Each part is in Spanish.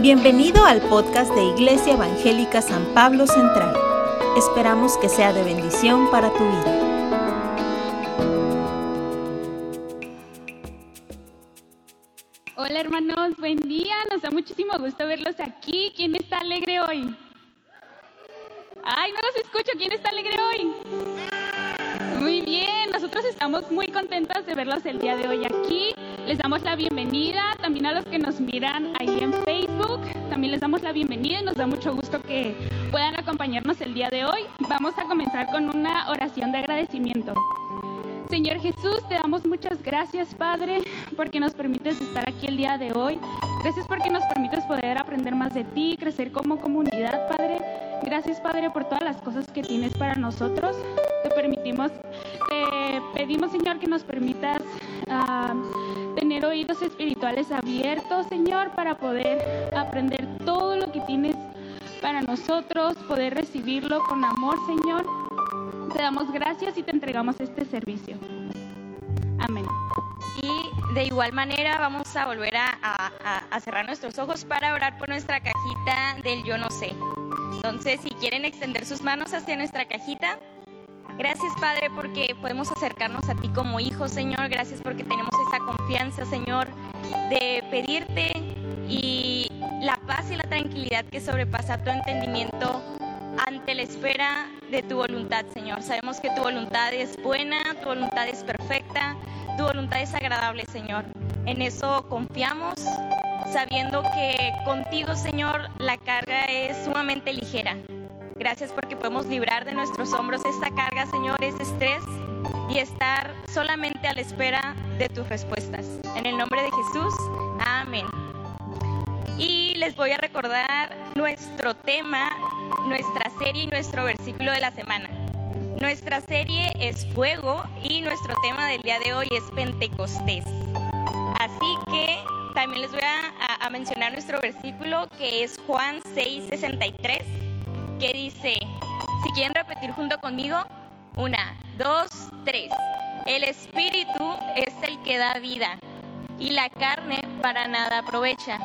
Bienvenido al podcast de Iglesia Evangélica San Pablo Central. Esperamos que sea de bendición para tu vida. Hola hermanos, buen día, nos da muchísimo gusto verlos aquí. ¿Quién está alegre hoy? Ay, no los escucho, ¿quién está alegre hoy? Muy bien, nosotros estamos muy contentos de verlos el día de hoy aquí. Les damos la bienvenida también a los que nos miran ahí en Facebook. También les damos la bienvenida y nos da mucho gusto que puedan acompañarnos el día de hoy. Vamos a comenzar con una oración de agradecimiento. Señor Jesús, te damos muchas gracias, Padre, porque nos permites estar aquí el día de hoy. Gracias porque nos permites poder aprender más de ti, crecer como comunidad, Padre. Gracias, Padre, por todas las cosas que tienes para nosotros. Te permitimos, te pedimos, Señor, que nos permitas ah, tener oídos espirituales abiertos, Señor, para poder aprender todo lo que tienes para nosotros, poder recibirlo con amor, Señor. Te damos gracias y te entregamos este servicio. Amén. Y de igual manera vamos a volver a, a, cerrar nuestros ojos para orar por nuestra cajita del yo no sé. Entonces, si quieren extender sus manos hacia nuestra cajita, Gracias, Padre, porque podemos acercarnos a ti como hijos, Señor. Gracias porque tenemos esa confianza, Señor, de pedirte y la paz y la tranquilidad que sobrepasa tu entendimiento ante la espera de tu voluntad, Señor. Sabemos que tu voluntad es buena, tu voluntad es perfecta, tu voluntad es agradable, Señor. En eso confiamos, sabiendo que contigo, Señor, la carga es sumamente ligera. Gracias porque podemos librar de nuestros hombros esta carga, Señor, ese estrés y estar solamente a la espera de tus respuestas. En el nombre de Jesús, amén. Y les voy a recordar nuestro tema, nuestra serie y nuestro versículo de la semana. Nuestra serie es fuego y nuestro tema del día de hoy es Pentecostés. Así que también les voy a, a mencionar nuestro versículo que es Juan 6:63 que dice, si quieren repetir junto conmigo, una, dos, tres. El espíritu es el que da vida y la carne para nada aprovecha.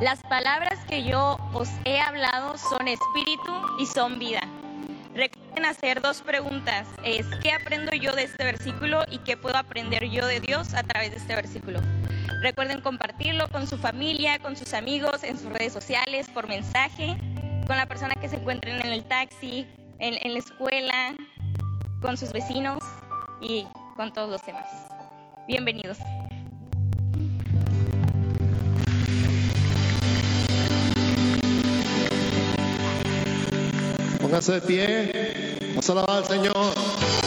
Las palabras que yo os he hablado son espíritu y son vida. Recuerden hacer dos preguntas. Es, ¿qué aprendo yo de este versículo y qué puedo aprender yo de Dios a través de este versículo? Recuerden compartirlo con su familia, con sus amigos, en sus redes sociales, por mensaje con la persona que se encuentren en el taxi, en, la escuela, con sus vecinos y con todos los demás. Bienvenidos. Póngase de pie, vamos al Señor.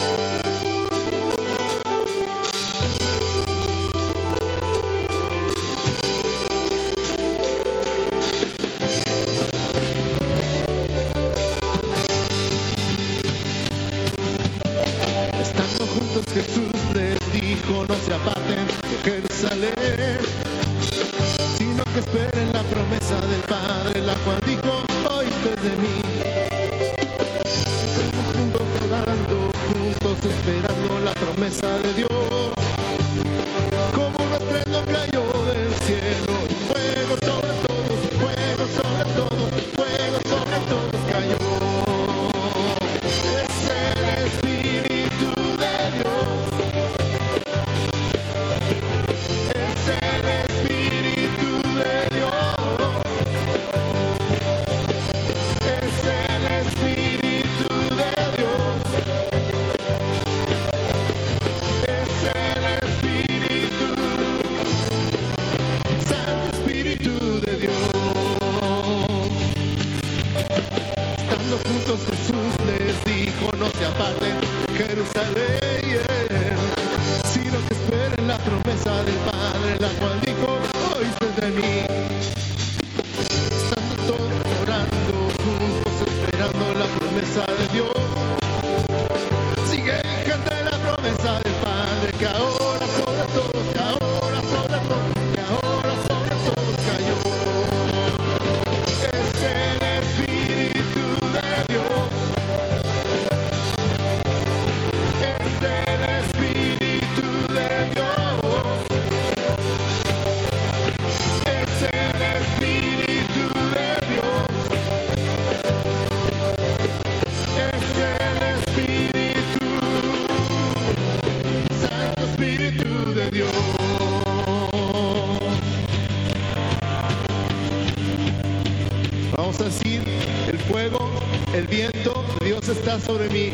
Sobre mí.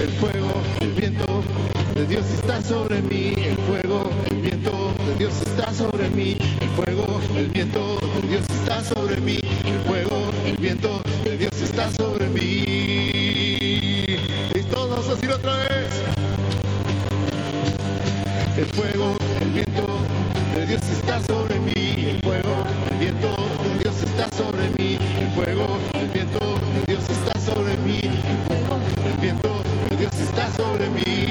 El fuego, el viento de Dios está sobre mí. El fuego, el viento de Dios está sobre mí. El fuego, el viento de Dios está sobre mí. El fuego, el viento de Dios está sobre mí. Y todos vamos a decir otra vez. El fuego, el viento de Dios está sobre mí. El fuego, el viento de Dios está sobre mí. El fuego, sobre mí.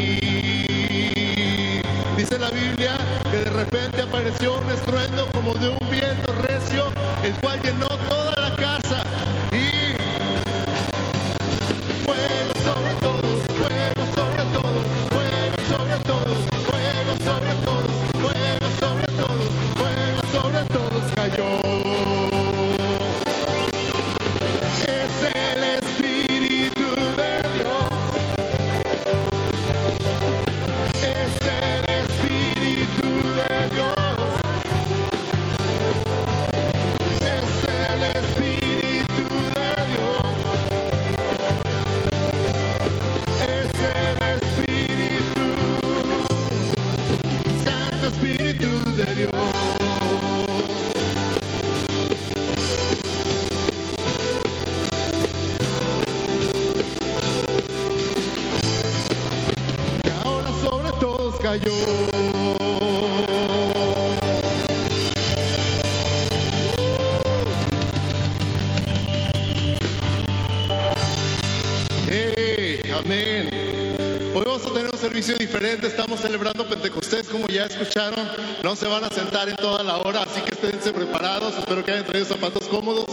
Escucharon. No se van a sentar en toda la hora, así que esténse preparados. Espero que hayan traído zapatos cómodos.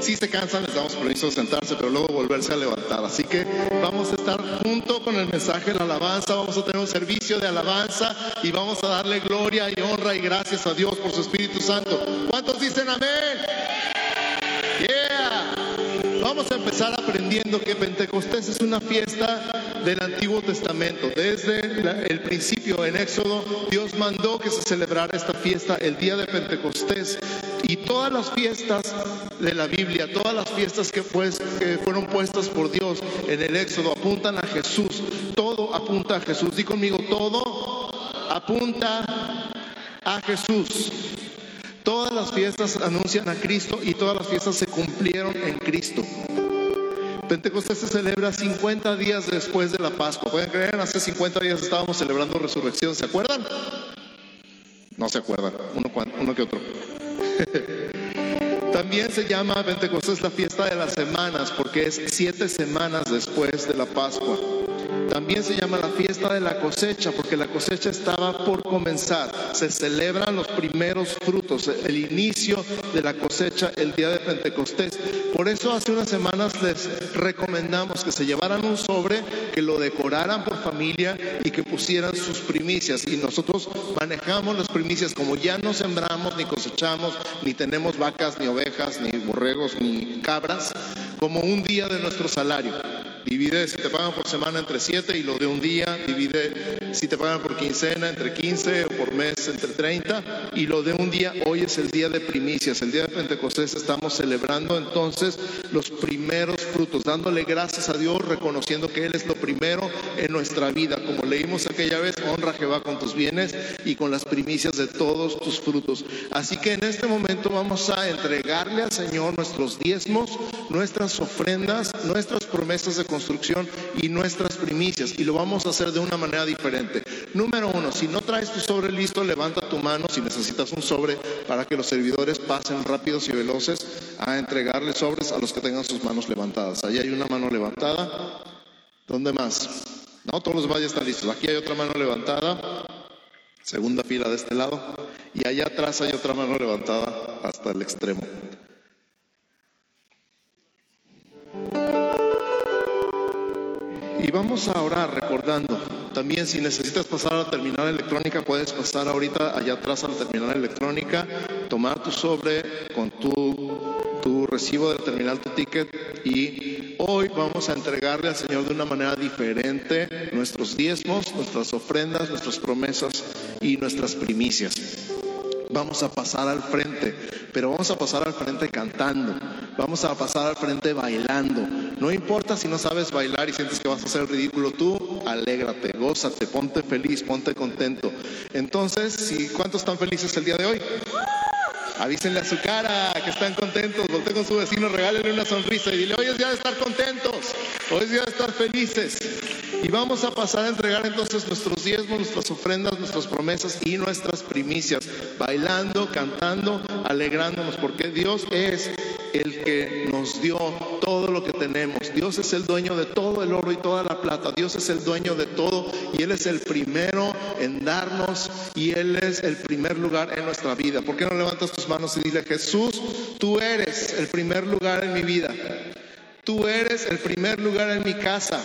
Si se cansan, les damos permiso de sentarse, pero luego volverse a levantar. Así que vamos a estar junto con el mensaje de la alabanza. Vamos a tener un servicio de alabanza y vamos a darle gloria y honra y gracias a Dios por su Espíritu Santo. ¿Cuántos dicen amén? Yeah. Vamos a empezar aprendiendo que Pentecostés es una fiesta del Antiguo Testamento. Desde el principio en Éxodo, Dios mandó que se celebrara esta fiesta el día de Pentecostés. Y todas las fiestas de la Biblia, todas las fiestas que, que fueron puestas por Dios en el Éxodo apuntan a Jesús. Todo apunta a Jesús. Di conmigo, todo apunta a Jesús. Todas las fiestas anuncian a Cristo y todas las fiestas se cumplieron en Cristo. Pentecostés se celebra 50 días después de la Pascua. ¿Pueden creer? Hace 50 días estábamos celebrando resurrección. ¿Se acuerdan? No se acuerdan. Uno, uno que otro. También se llama Pentecostés la fiesta de las semanas porque es siete semanas después de la Pascua. También se llama la fiesta de la cosecha porque la cosecha estaba por comenzar. Se celebran los primeros frutos, el inicio de la cosecha el día de Pentecostés. Por eso hace unas semanas les recomendamos que se llevaran un sobre, que lo decoraran por familia y que pusieran sus primicias. Y nosotros manejamos las primicias como ya no sembramos ni cosechamos, ni tenemos vacas, ni ovejas, ni borregos, ni cabras, como un día de nuestro salario. Divide si te pagan por semana entre 7 y lo de un día, divide si te pagan por quincena entre 15 o por mes entre 30 y lo de un día, hoy es el día de primicias, el día de Pentecostés estamos celebrando entonces los primeros frutos, dándole gracias a Dios, reconociendo que Él es lo primero en nuestra vida, como leímos aquella vez, honra Jehová con tus bienes y con las primicias de todos tus frutos. Así que en este momento vamos a entregarle al Señor nuestros diezmos, nuestras ofrendas, nuestras promesas de construcción y nuestras primicias. Y lo vamos a hacer de una manera diferente. Número uno, si no traes tu sobre listo, levanta tu mano si necesitas un sobre para que los servidores pasen rápidos y veloces a entregarle sobres a los que tengan sus manos levantadas. Ahí hay una mano levantada. ¿Dónde más? No, todos los demás ya están listos. Aquí hay otra mano levantada. Segunda fila de este lado. Y allá atrás hay otra mano levantada hasta el extremo. Y vamos a orar recordando. También si necesitas pasar a la terminal electrónica, puedes pasar ahorita allá atrás a la terminal electrónica, tomar tu sobre con tu, tu recibo de terminal, tu ticket y Hoy vamos a entregarle al Señor de una manera diferente nuestros diezmos, nuestras ofrendas, nuestras promesas y nuestras primicias. Vamos a pasar al frente, pero vamos a pasar al frente cantando, vamos a pasar al frente bailando. No importa si no sabes bailar y sientes que vas a hacer ridículo, tú alégrate, gózate, ponte feliz, ponte contento. Entonces, si, ¿cuántos están felices el día de hoy? Avísenle a su cara que están contentos, volteen con su vecino, regálenle una sonrisa y dile, hoy es día de estar contentos, hoy es día de estar felices. Y vamos a pasar a entregar entonces nuestros diezmos, nuestras ofrendas, nuestras promesas y nuestras primicias, bailando, cantando, alegrándonos, porque Dios es el que nos dio todo lo que tenemos. Dios es el dueño de todo el oro y toda la plata. Dios es el dueño de todo y Él es el primero en darnos y Él es el primer lugar en nuestra vida. ¿Por qué no levantas tus manos y dile, Jesús, tú eres el primer lugar en mi vida? Tú eres el primer lugar en mi casa.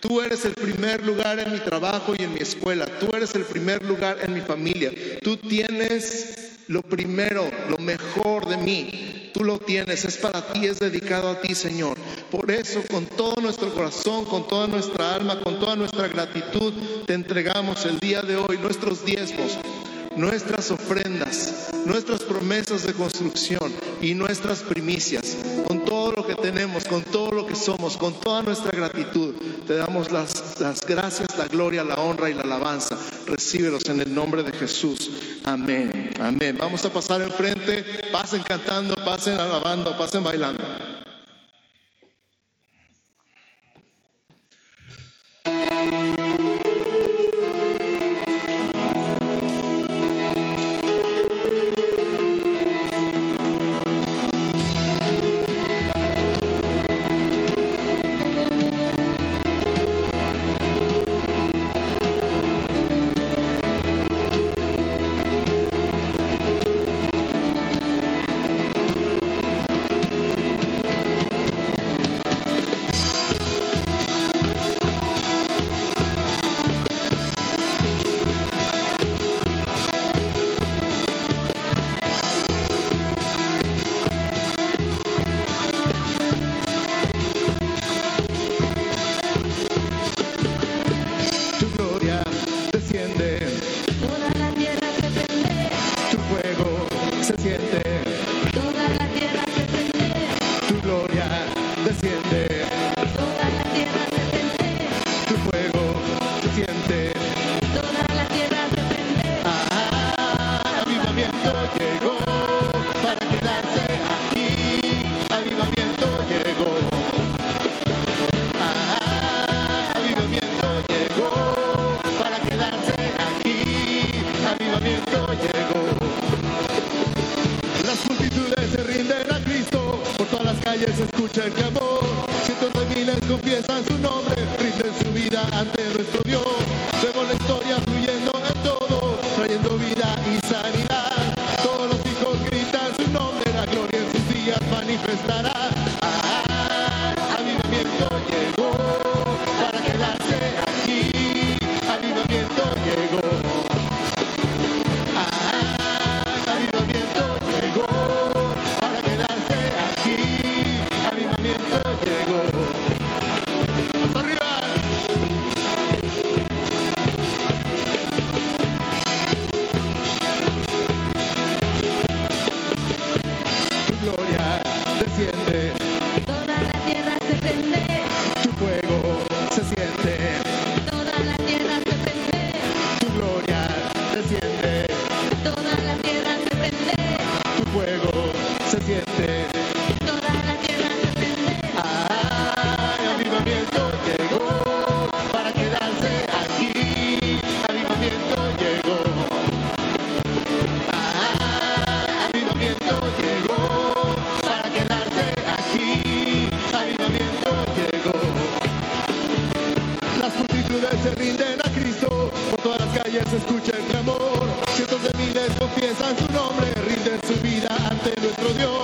Tú eres el primer lugar en mi trabajo y en mi escuela. Tú eres el primer lugar en mi familia. Tú tienes lo primero, lo mejor de mí. Tú lo tienes, es para ti, es dedicado a ti, Señor. Por eso, con todo nuestro corazón, con toda nuestra alma, con toda nuestra gratitud, te entregamos el día de hoy nuestros diezmos, nuestras ofrendas, nuestras promesas de construcción y nuestras primicias, con todo lo que tenemos, con todo lo que somos, con toda nuestra gratitud. Te damos las, las gracias, la gloria, la honra y la alabanza. Recíbelos en el nombre de Jesús. Amén. Amén. Vamos a pasar enfrente. Pasen cantando, pasen alabando, pasen bailando. Las multitudes se rinden a Cristo, por todas las calles se escucha el clamor. Cientos de miles confiesan su nombre, rinden su vida ante nuestro Dios.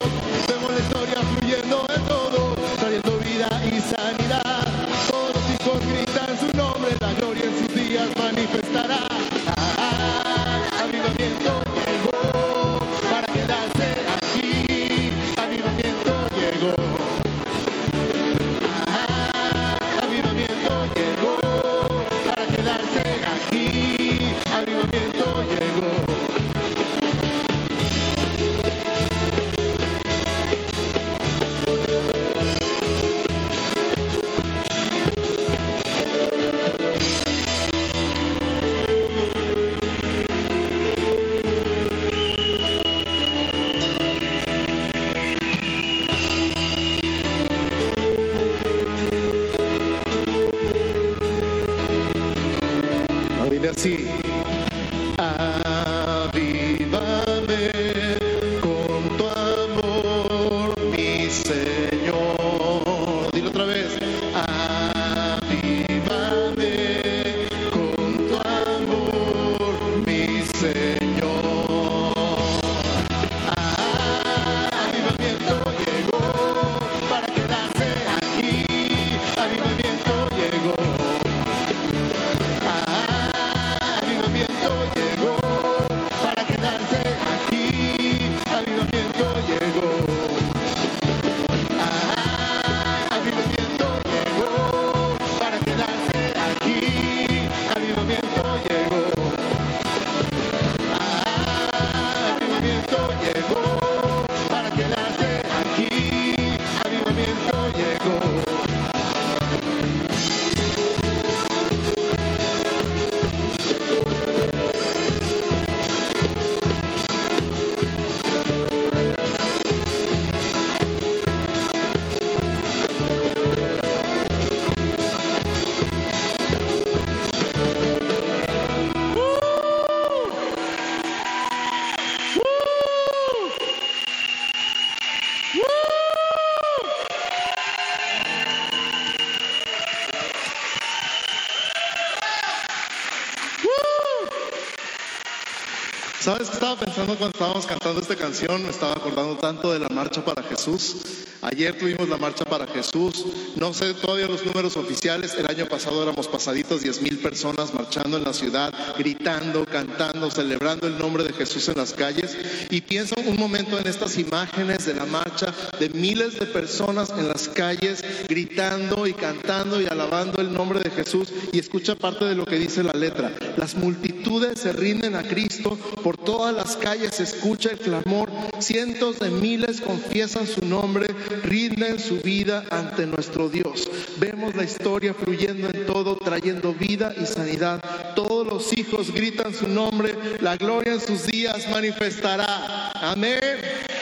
¿Sabes qué estaba pensando cuando estábamos cantando esta canción? Me estaba acordando tanto de la marcha para Jesús. Ayer tuvimos la marcha para Jesús. No sé todavía los números oficiales. El año pasado éramos pasaditos 10 mil personas marchando en la ciudad, gritando, cantando, celebrando el nombre de Jesús en las calles. Y pienso un momento en estas imágenes de la marcha de miles de personas en las calles gritando y cantando y alabando el nombre de Jesús. Y escucha parte de lo que dice la letra. Las multitudes se rinden a Cristo. Por todas las calles se escucha el clamor. Cientos de miles confiesan su nombre rinden su vida ante nuestro Dios. Vemos la historia fluyendo en todo, trayendo vida y sanidad. Todos los hijos gritan su nombre, la gloria en sus días manifestará. Amén.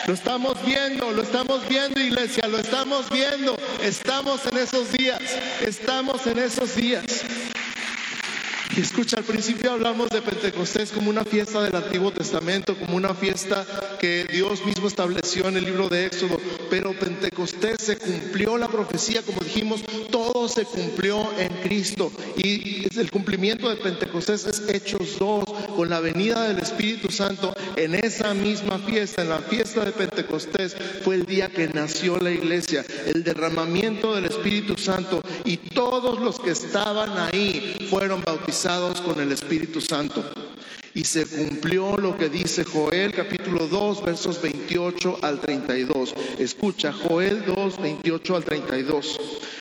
Lo estamos viendo, lo estamos viendo iglesia, lo estamos viendo. Estamos en esos días, estamos en esos días. Escucha, al principio hablamos de Pentecostés como una fiesta del Antiguo Testamento, como una fiesta que Dios mismo estableció en el libro de Éxodo, pero Pentecostés se cumplió la profecía, como dijimos, todo se cumplió en Cristo. Y el cumplimiento de Pentecostés es Hechos 2, con la venida del Espíritu Santo en esa misma fiesta, en la fiesta de Pentecostés, fue el día que nació la iglesia, el derramamiento del Espíritu Santo y todos los que estaban ahí fueron bautizados con el Espíritu Santo. Y se cumplió lo que dice Joel capítulo 2 versos 28 al 32. Escucha, Joel 2, 28 al 32.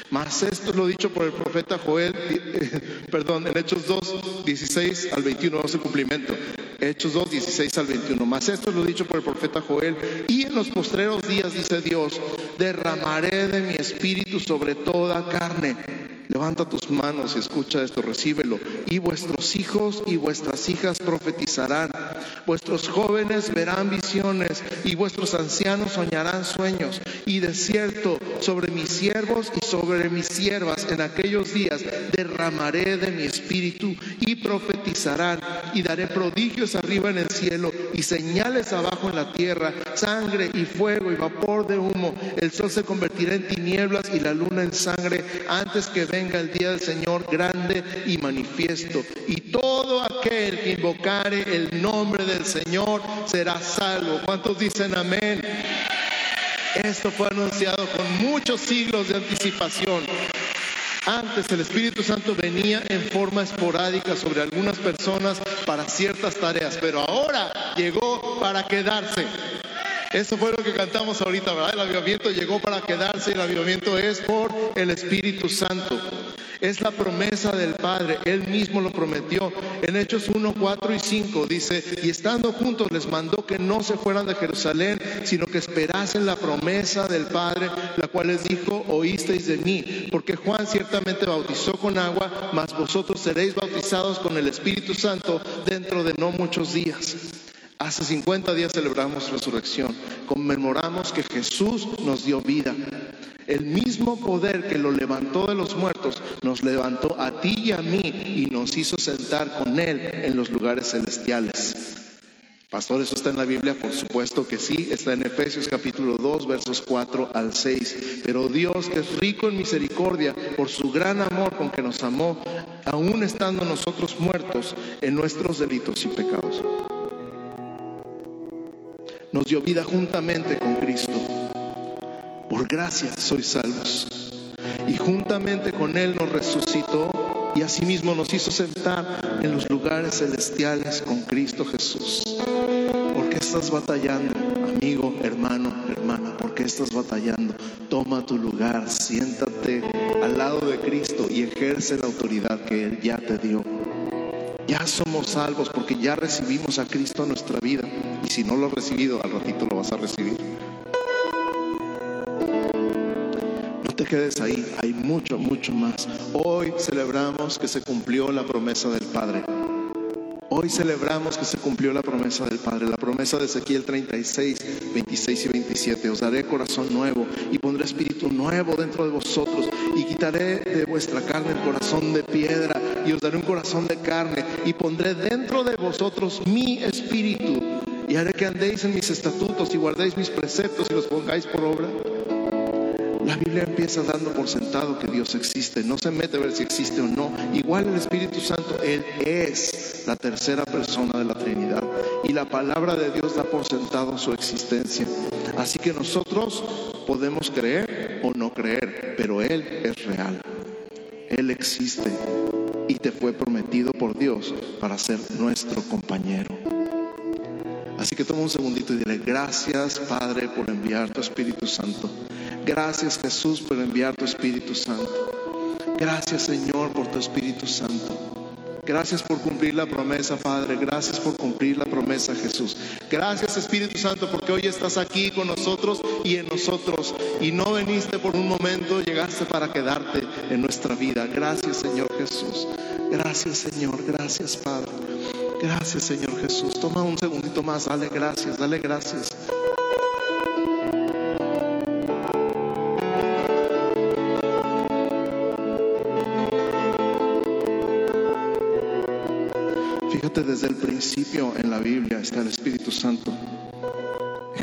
Más esto es lo dicho por el profeta Joel, perdón, en Hechos 2, 16 al 21, no se cumplimiento. Hechos 2, 16 al 21. Más esto es lo dicho por el profeta Joel. Y en los postreros días, dice Dios, derramaré de mi espíritu sobre toda carne Levanta tus manos y escucha esto, recíbelo. Y vuestros hijos y vuestras hijas profetizarán. Vuestros jóvenes verán visiones y vuestros ancianos soñarán sueños. Y de cierto, sobre mis siervos y sobre mis siervas en aquellos días derramaré de mi espíritu y profetizarán. Y daré prodigios arriba en el cielo y señales abajo en la tierra, sangre y fuego y vapor de humo. El sol se convertirá en tinieblas y la luna en sangre antes que venga el día del Señor grande y manifiesto. Y todo aquel que invocare el nombre del Señor será salvo. ¿Cuántos dicen amén? Esto fue anunciado con muchos siglos de anticipación. Antes el Espíritu Santo venía en forma esporádica sobre algunas personas para ciertas tareas, pero ahora llegó para quedarse. Eso fue lo que cantamos ahorita, ¿verdad? El avivamiento llegó para quedarse y el avivamiento es por el Espíritu Santo. Es la promesa del Padre, Él mismo lo prometió. En Hechos 1, 4 y 5 dice, y estando juntos les mandó que no se fueran de Jerusalén, sino que esperasen la promesa del Padre, la cual les dijo, oísteis de mí, porque Juan ciertamente bautizó con agua, mas vosotros seréis bautizados con el Espíritu Santo dentro de no muchos días. Hace 50 días celebramos resurrección, conmemoramos que Jesús nos dio vida. El mismo poder que lo levantó de los muertos nos levantó a ti y a mí y nos hizo sentar con Él en los lugares celestiales. Pastor, ¿eso está en la Biblia? Por supuesto que sí, está en Efesios capítulo 2, versos 4 al 6. Pero Dios, que es rico en misericordia, por su gran amor con que nos amó, aún estando nosotros muertos en nuestros delitos y pecados, nos dio vida juntamente con Cristo por gracia sois salvos. Y juntamente con Él nos resucitó y asimismo nos hizo sentar en los lugares celestiales con Cristo Jesús. ¿Por qué estás batallando, amigo, hermano, hermana? ¿Por qué estás batallando? Toma tu lugar, siéntate al lado de Cristo y ejerce la autoridad que Él ya te dio. Ya somos salvos porque ya recibimos a Cristo en nuestra vida. Y si no lo has recibido, al ratito lo vas a recibir. Te quedes ahí, hay mucho, mucho más. Hoy celebramos que se cumplió la promesa del Padre. Hoy celebramos que se cumplió la promesa del Padre, la promesa de Ezequiel 36, 26 y 27. Os daré corazón nuevo y pondré espíritu nuevo dentro de vosotros y quitaré de vuestra carne el corazón de piedra y os daré un corazón de carne y pondré dentro de vosotros mi espíritu y haré que andéis en mis estatutos y guardéis mis preceptos y los pongáis por obra La Biblia empieza dando por sentado que Dios existe, no se mete a ver si existe o no. Igual el Espíritu Santo, Él es la tercera persona de la Trinidad y la palabra de Dios da por sentado su existencia. Así que nosotros podemos creer o no creer, pero Él es real. Él existe y te fue prometido por Dios para ser nuestro compañero. Así que toma un segundito y dile, gracias Padre por enviar tu Espíritu Santo. Gracias Jesús por enviar tu Espíritu Santo. Gracias Señor por tu Espíritu Santo. Gracias por cumplir la promesa, Padre. Gracias por cumplir la promesa, Jesús. Gracias, Espíritu Santo, porque hoy estás aquí con nosotros y en nosotros. Y no veniste por un momento, llegaste para quedarte en nuestra vida. Gracias, Señor Jesús. Gracias, Señor. Gracias, Padre. Gracias, Señor Jesús. Toma un segundito más. Dale gracias, dale gracias. Desde el principio en la Biblia está el Espíritu Santo.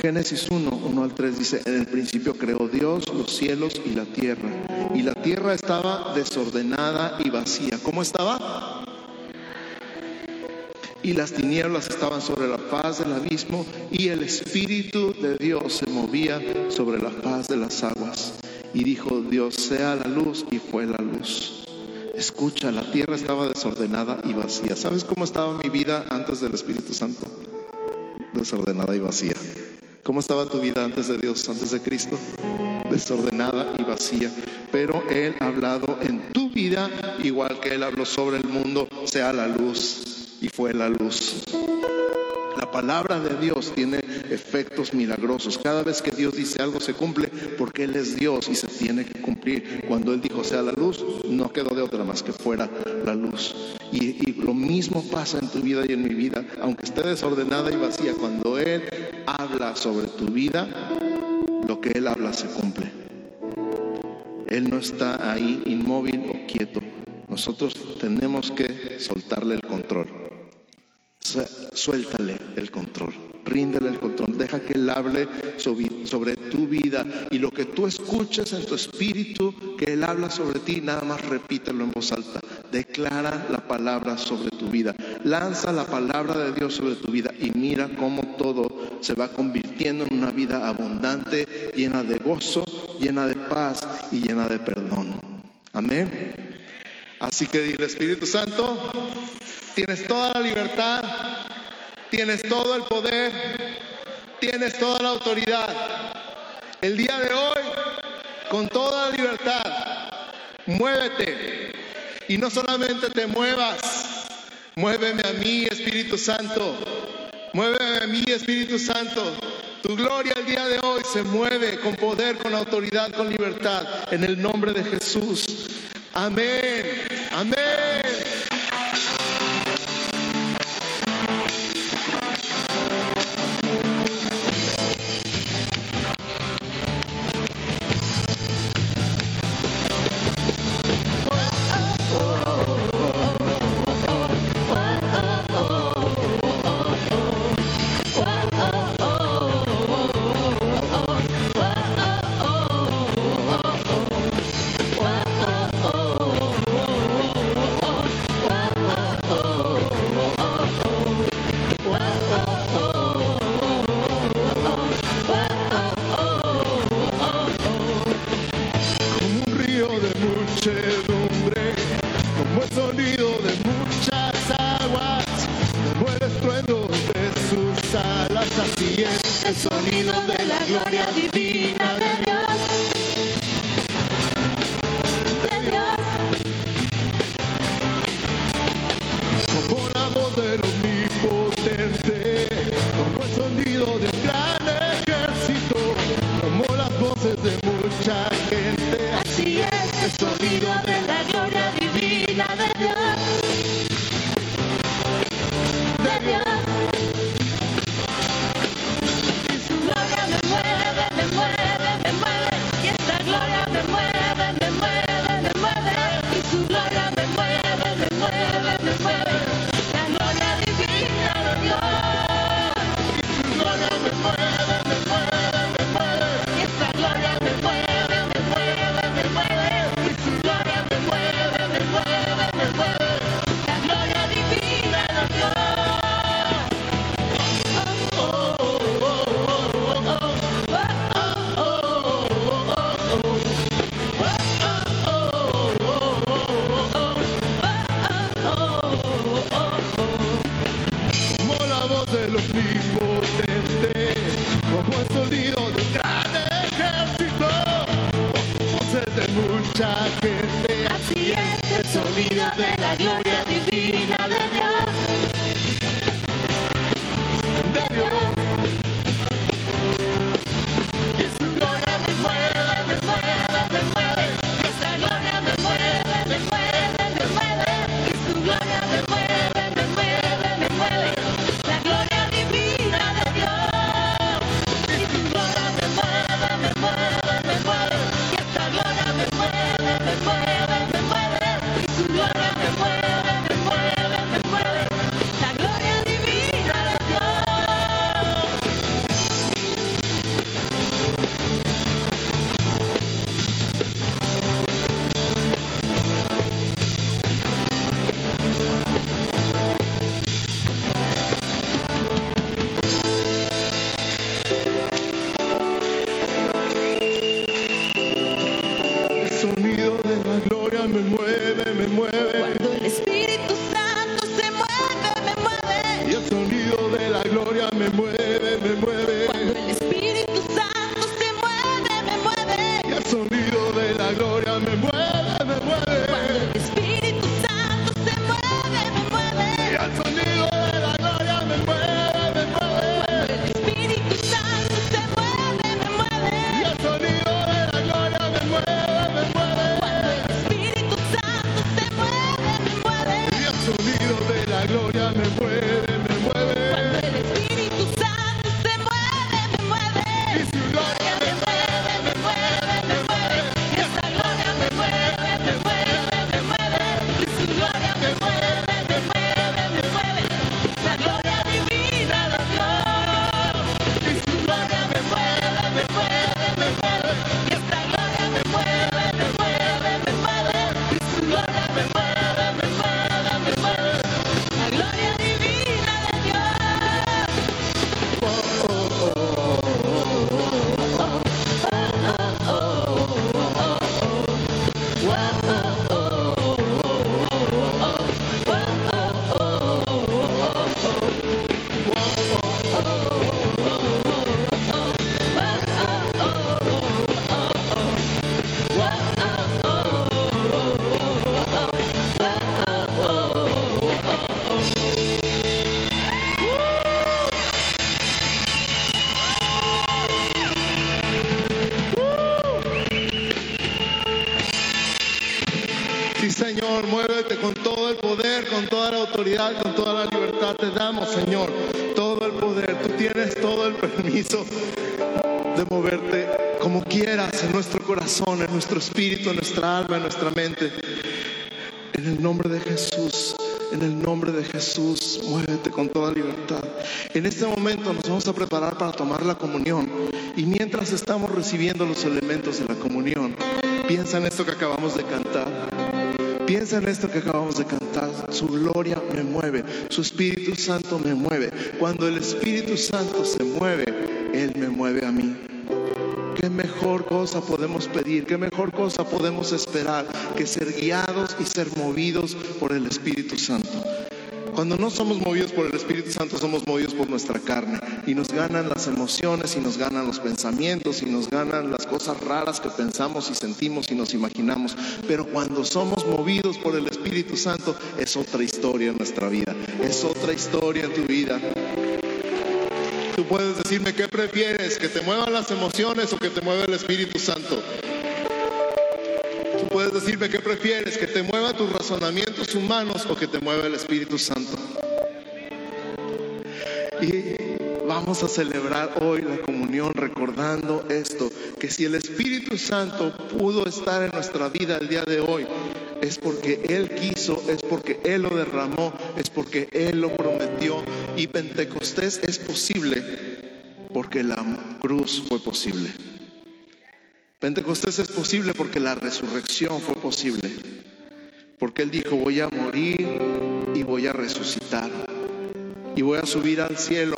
Génesis 1, 1 al 3 dice, en el principio creó Dios los cielos y la tierra. Y la tierra estaba desordenada y vacía. ¿Cómo estaba? Y las tinieblas estaban sobre la faz del abismo y el Espíritu de Dios se movía sobre la faz de las aguas. Y dijo Dios, sea la luz y fue la luz. Escucha, la tierra estaba desordenada y vacía. ¿Sabes cómo estaba mi vida antes del Espíritu Santo? Desordenada y vacía. ¿Cómo estaba tu vida antes de Dios, antes de Cristo? Desordenada y vacía. Pero Él ha hablado en tu vida, igual que Él habló sobre el mundo, sea la luz. Y fue la luz. La palabra de Dios tiene efectos milagrosos. Cada vez que Dios dice algo se cumple porque Él es Dios y se tiene que cumplir. Cuando Él dijo sea la luz, no quedó de otra más que fuera la luz. Y, y lo mismo pasa en tu vida y en mi vida. Aunque esté desordenada y vacía, cuando Él habla sobre tu vida, lo que Él habla se cumple. Él no está ahí inmóvil o quieto. Nosotros tenemos que soltarle el control. Suéltale el control, ríndele el control, deja que Él hable sobre, tu vida y lo que tú escuches en tu espíritu, que Él habla sobre ti, nada más repítelo en voz alta. Declara la palabra sobre tu vida, lanza la palabra de Dios sobre tu vida y mira cómo todo se va convirtiendo en una vida abundante, llena de gozo, llena de paz y llena de perdón. Amén. Así que dile, Espíritu Santo, tienes toda la libertad, tienes todo el poder, tienes toda la autoridad. El día de hoy, con toda la libertad, muévete. Y no solamente te muevas, muéveme a mí, Espíritu Santo. Muéveme a mí, Espíritu Santo. Tu gloria el día de hoy se mueve con poder, con autoridad, con libertad, en el nombre de Jesús. Amén. Amén. Te damos, Señor, todo el poder. Tú tienes todo el permiso de moverte como quieras en nuestro corazón, en nuestro espíritu, en nuestra alma, en nuestra mente. En el nombre de Jesús, en el nombre de Jesús, muévete con toda libertad. En este momento nos vamos a preparar para tomar la comunión. Y mientras estamos recibiendo los elementos de la comunión, piensa en esto que acabamos de cantar. Piensa en esto que acabamos de cantar. Su gloria me mueve, su Espíritu Santo me mueve. Cuando el Espíritu Santo se mueve, Él me mueve a mí. ¿Qué mejor cosa podemos pedir? ¿Qué mejor cosa podemos esperar que ser guiados y ser movidos por el Espíritu Santo? Cuando no somos movidos por el Espíritu Santo, somos movidos por nuestra carne y nos ganan las emociones y nos ganan los pensamientos y nos ganan las cosas raras que pensamos y sentimos y nos imaginamos. Pero cuando somos movidos por el Espíritu Santo, es otra historia en nuestra vida, es otra historia en tu vida. Tú puedes decirme qué prefieres, que te muevan las emociones o que te mueva el Espíritu Santo. Puedes decirme qué prefieres, que te mueva tus razonamientos humanos o que te mueva el Espíritu Santo. Y vamos a celebrar hoy la comunión recordando esto, que si el Espíritu Santo pudo estar en nuestra vida el día de hoy, es porque Él quiso, es porque Él lo derramó, es porque Él lo prometió. Y Pentecostés es posible porque la cruz fue posible. Pentecostés es posible porque la resurrección fue posible. Porque Él dijo, voy a morir y voy a resucitar. Y voy a subir al cielo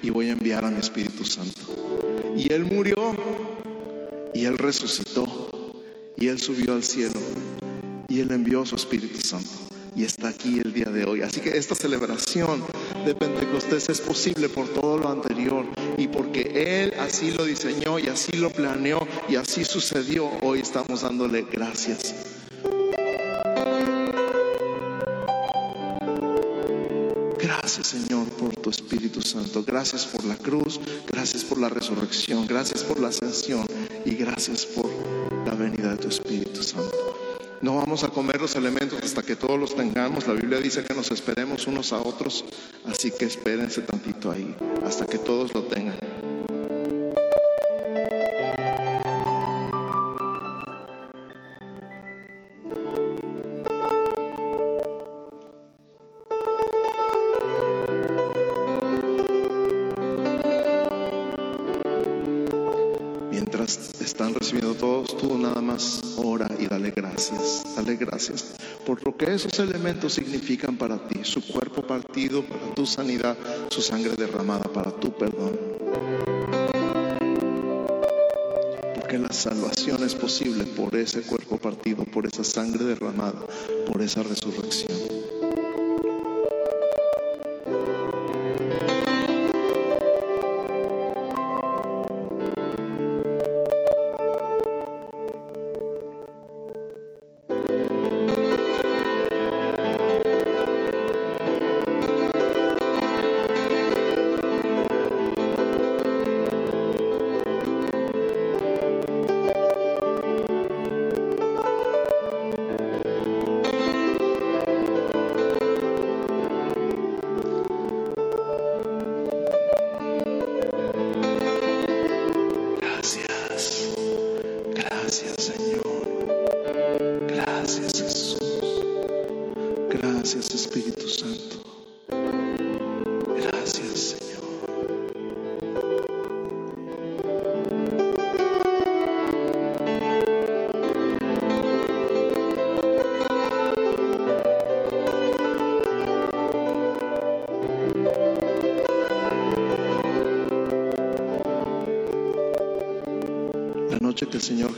y voy a enviar a mi Espíritu Santo. Y Él murió y Él resucitó y Él subió al cielo y Él envió a su Espíritu Santo. y está aquí el día de hoy. Así que esta celebración de Pentecostés es posible por todo lo anterior y porque Él así lo diseñó y así lo planeó y así sucedió. Hoy estamos dándole gracias. Gracias Señor por tu Espíritu Santo. Gracias por la cruz. Gracias por la resurrección. Gracias por la ascensión. Y gracias por la venida de tu Espíritu Santo. No vamos a comer los elementos hasta que todos los tengamos. La Biblia dice que nos esperemos unos a otros. Así que espérense tantito ahí hasta que todos lo tengan. Por lo que esos elementos significan para ti. Su cuerpo partido para tu sanidad, su sangre derramada para tu perdón. Porque la salvación es posible por ese cuerpo partido, por esa sangre derramada, por esa resurrección.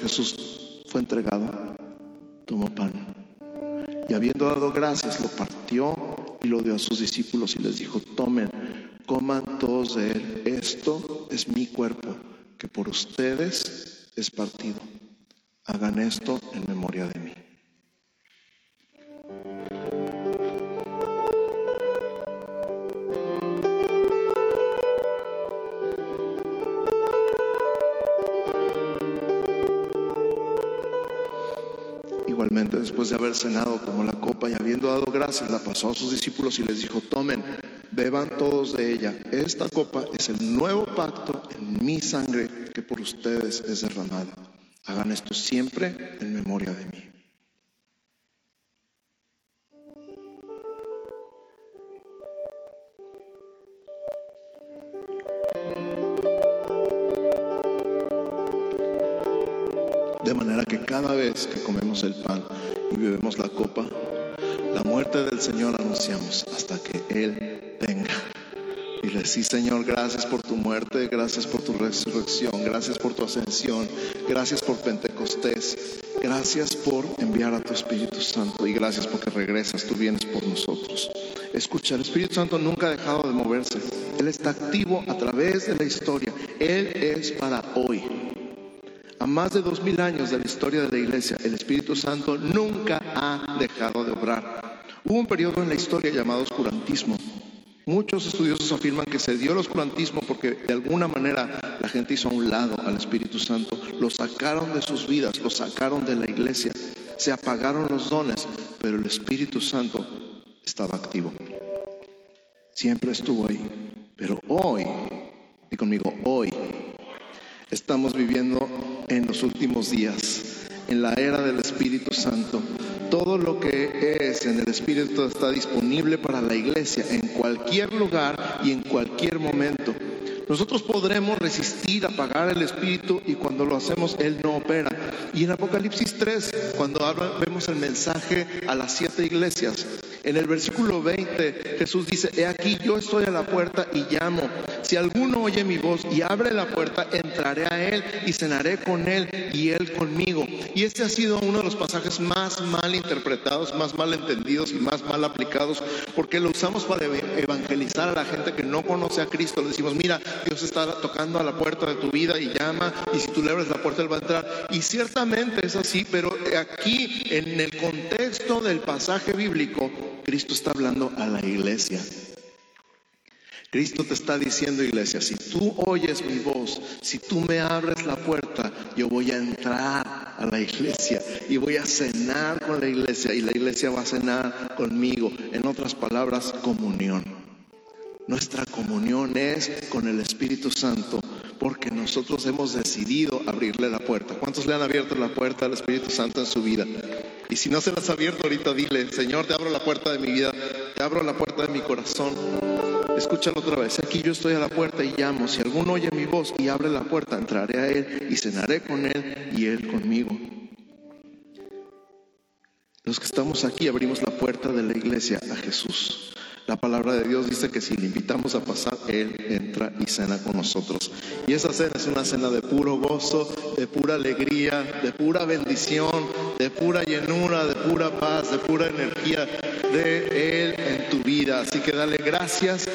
Jesús fue entregado, tomó pan y habiendo dado gracias, lo partió y lo dio a sus discípulos y les dijo, tomen, coman todos de él. Esto es mi cuerpo, que por ustedes es partido. Hagan esto después de haber cenado como la copa y habiendo dado gracias, la pasó a sus discípulos y les dijo, tomen, beban todos de ella. Esta copa es el nuevo pacto en mi sangre que por ustedes es derramada. Hagan esto siempre en memoria de mí. De manera que cada vez que comemos el pan y bebemos la copa, la muerte del Señor anunciamos hasta que Él venga. Dile, sí Señor, gracias por tu muerte, gracias por tu resurrección, gracias por tu ascensión, gracias por Pentecostés, gracias por enviar a tu Espíritu Santo y gracias porque regresas, tú vienes por nosotros. Escucha, el Espíritu Santo nunca ha dejado de moverse, Él está activo a través de la historia, Él es para hoy. Más de dos mil años de la historia de la iglesia, el Espíritu Santo nunca ha dejado de obrar. Hubo un periodo en la historia llamado oscurantismo. Muchos estudiosos afirman que se dio el oscurantismo porque de alguna manera la gente hizo a un lado al Espíritu Santo, lo sacaron de sus vidas, lo sacaron de la iglesia, se apagaron los dones, pero el Espíritu Santo estaba activo. Siempre estuvo ahí. Pero hoy, Estamos viviendo en los últimos días, en la era del Espíritu Santo. Todo lo que es en el Espíritu está disponible para la iglesia en cualquier lugar y en cualquier momento. Nosotros podremos resistir, apagar el Espíritu y cuando lo hacemos Él no opera. Y en Apocalipsis 3, cuando habla- vemos el mensaje a las siete iglesias, en el versículo 20 Jesús dice, he aquí yo estoy a la puerta y llamo. Si alguno oye mi voz y abre la puerta, entraré a él y cenaré con él y él conmigo. Y este ha sido uno de los pasajes más mal interpretados, más mal entendidos y más mal aplicados, porque lo usamos para evangelizar a la gente que no conoce a Cristo. Le decimos, mira, Dios está tocando a la puerta de tu vida y llama, y si tú le abres la puerta, él va a entrar. Y ciertamente es así, pero aquí en el contexto del pasaje bíblico, Cristo está hablando a la iglesia. Cristo te está diciendo, iglesia, si tú oyes mi voz, si tú me abres la puerta, yo voy a entrar a la iglesia y voy a cenar con la iglesia y la iglesia va a cenar conmigo. En otras palabras, comunión. Nuestra comunión es con el Espíritu Santo porque nosotros hemos decidido abrirle la puerta. ¿Cuántos le han abierto la puerta al Espíritu Santo en su vida? Y si no se las ha abierto ahorita, dile, Señor, te abro la puerta de mi vida, te abro la puerta de mi corazón. Escúchalo otra vez. Aquí yo estoy a la puerta y llamo. Si alguno oye mi voz y abre la puerta, entraré a él y cenaré con él y él conmigo. Los que estamos aquí abrimos la puerta de la iglesia a Jesús. La palabra de Dios dice que si le invitamos a pasar, Él entra y cena con nosotros. Y esa cena es una cena de puro gozo, de pura alegría, de pura bendición, de pura llenura, de pura paz, de pura energía de Él en tu vida. Así que dale gracias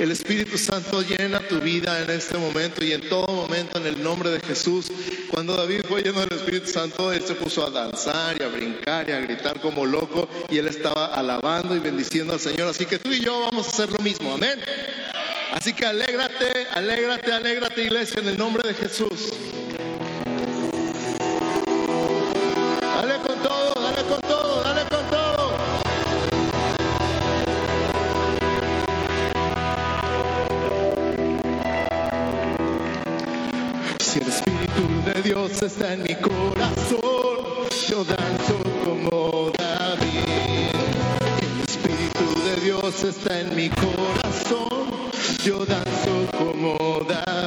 el Espíritu Santo llena tu vida en este momento y en todo momento en el nombre de Jesús. Cuando David fue lleno del Espíritu Santo, él se puso a danzar y a brincar y a gritar como loco y él estaba alabando y bendiciendo al Señor. Así que tú y yo vamos a hacer lo mismo. Amén. Así que alégrate, alégrate, alégrate iglesia en el nombre de Jesús. Dale con todo, dale con todo, dale con todo. Si el Espíritu de Dios está en mi corazón, yo danzo como David. El Espíritu de Dios está en mi corazón, yo danzo como David.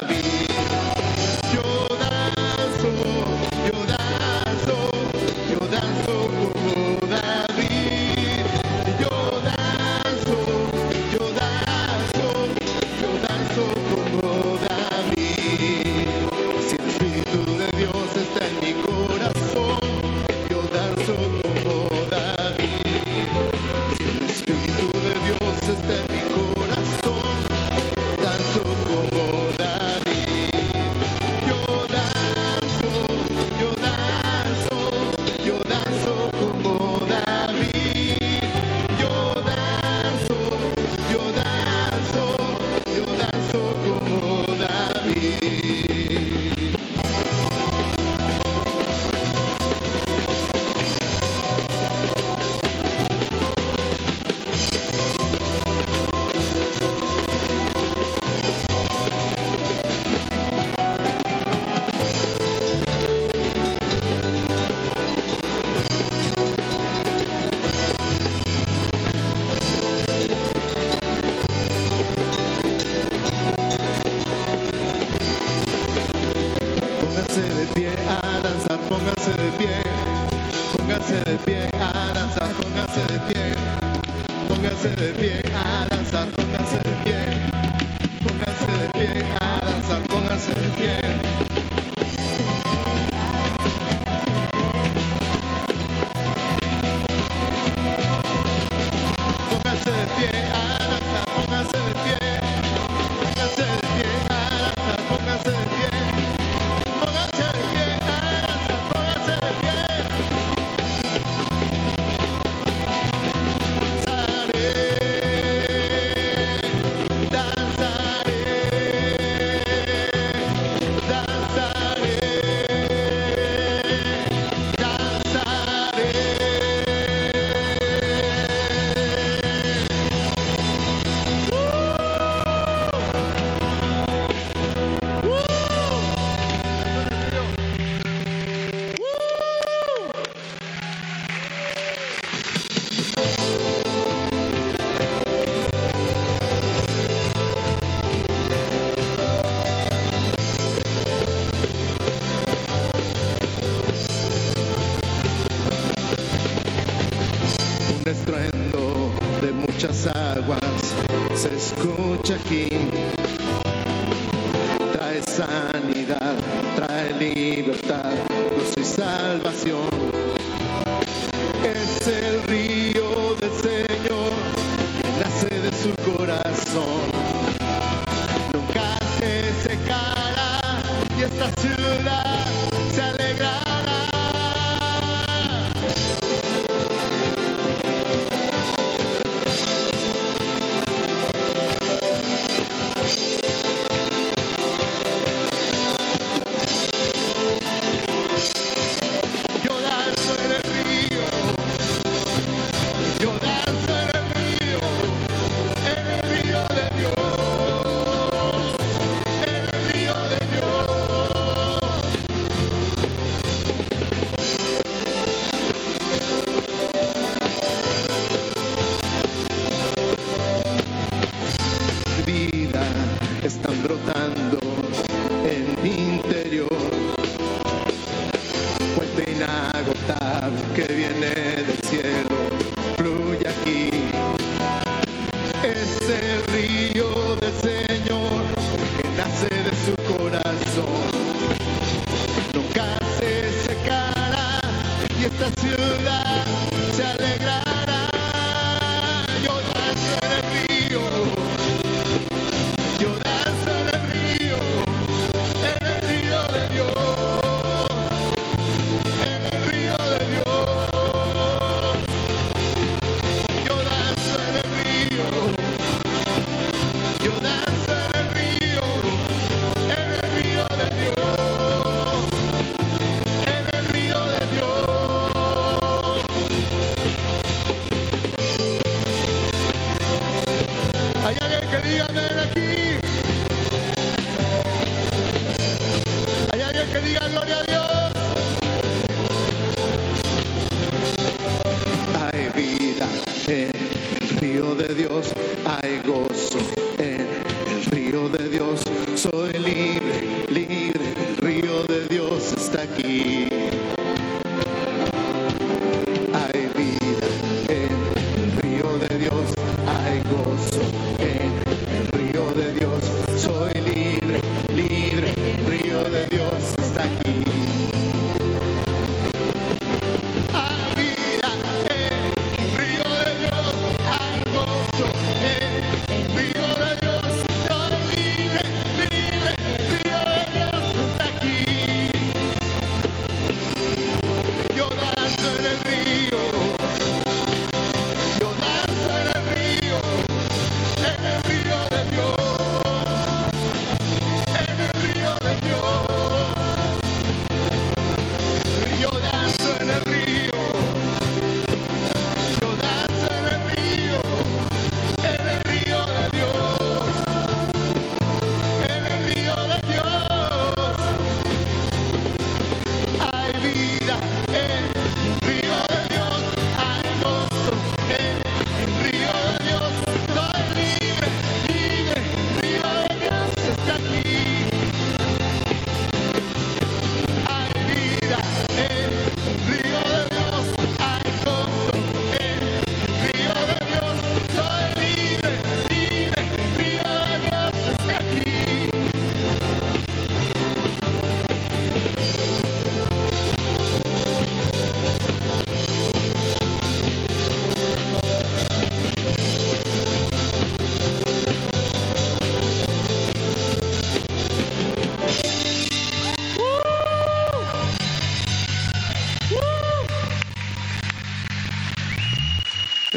Estruendo de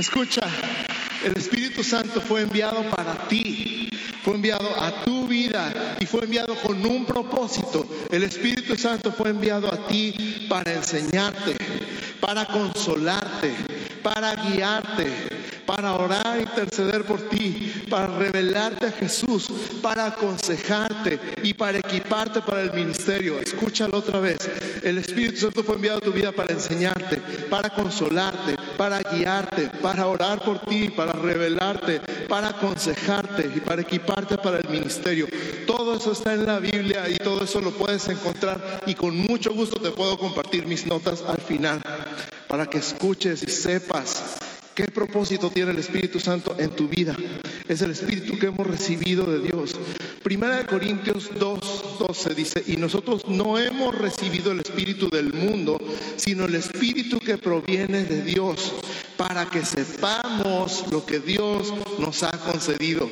Escucha, el Espíritu Santo fue enviado para ti, fue enviado a tu vida y fue enviado con un propósito. El Espíritu Santo fue enviado a ti para enseñarte, para consolarte, para guiarte, para orar interceder por ti, para revelarte a Jesús, para aconsejarte y para equiparte para el ministerio. Escúchalo otra vez. El Espíritu Santo fue enviado a tu vida para enseñarte, para consolarte, para guiarte, para orar por ti, para revelarte, para aconsejarte y para equiparte para el ministerio. Todo eso está en la Biblia y todo eso lo puedes encontrar y con mucho gusto te puedo compartir mis notas al final para que escuches y sepas ¿Qué propósito tiene el Espíritu Santo en tu vida? Es el Espíritu que hemos recibido de Dios. Primera de Corintios 2, 12 dice, y nosotros no hemos recibido el Espíritu del mundo, sino el Espíritu que proviene de Dios, para que sepamos lo que Dios nos ha concedido.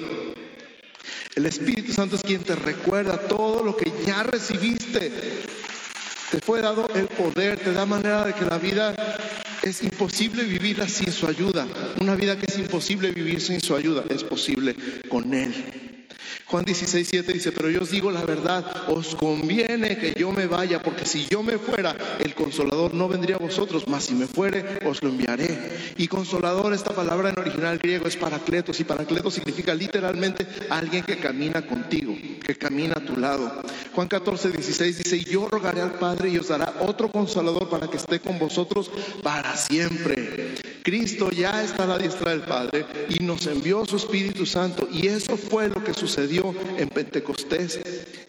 El Espíritu Santo es quien te recuerda todo lo que ya recibiste. Te fue dado el poder, te da manera de que la vida es imposible vivirla sin su ayuda. Una vida que es imposible vivir sin su ayuda es posible con Él. Juan 16, 7 dice, pero yo os digo la verdad, os conviene que yo me vaya, porque si yo me fuera, el consolador no vendría a vosotros, mas si me fuere, os lo enviaré. Y consolador, esta palabra en original griego es paracletos, y paracletos significa literalmente alguien que camina contigo, que camina a tu lado. Juan 14, 16 dice, yo rogaré al Padre y os dará otro consolador para que esté con vosotros para siempre. Cristo ya está a la diestra del Padre y nos envió su Espíritu Santo, y eso fue lo que sucedió en Pentecostés.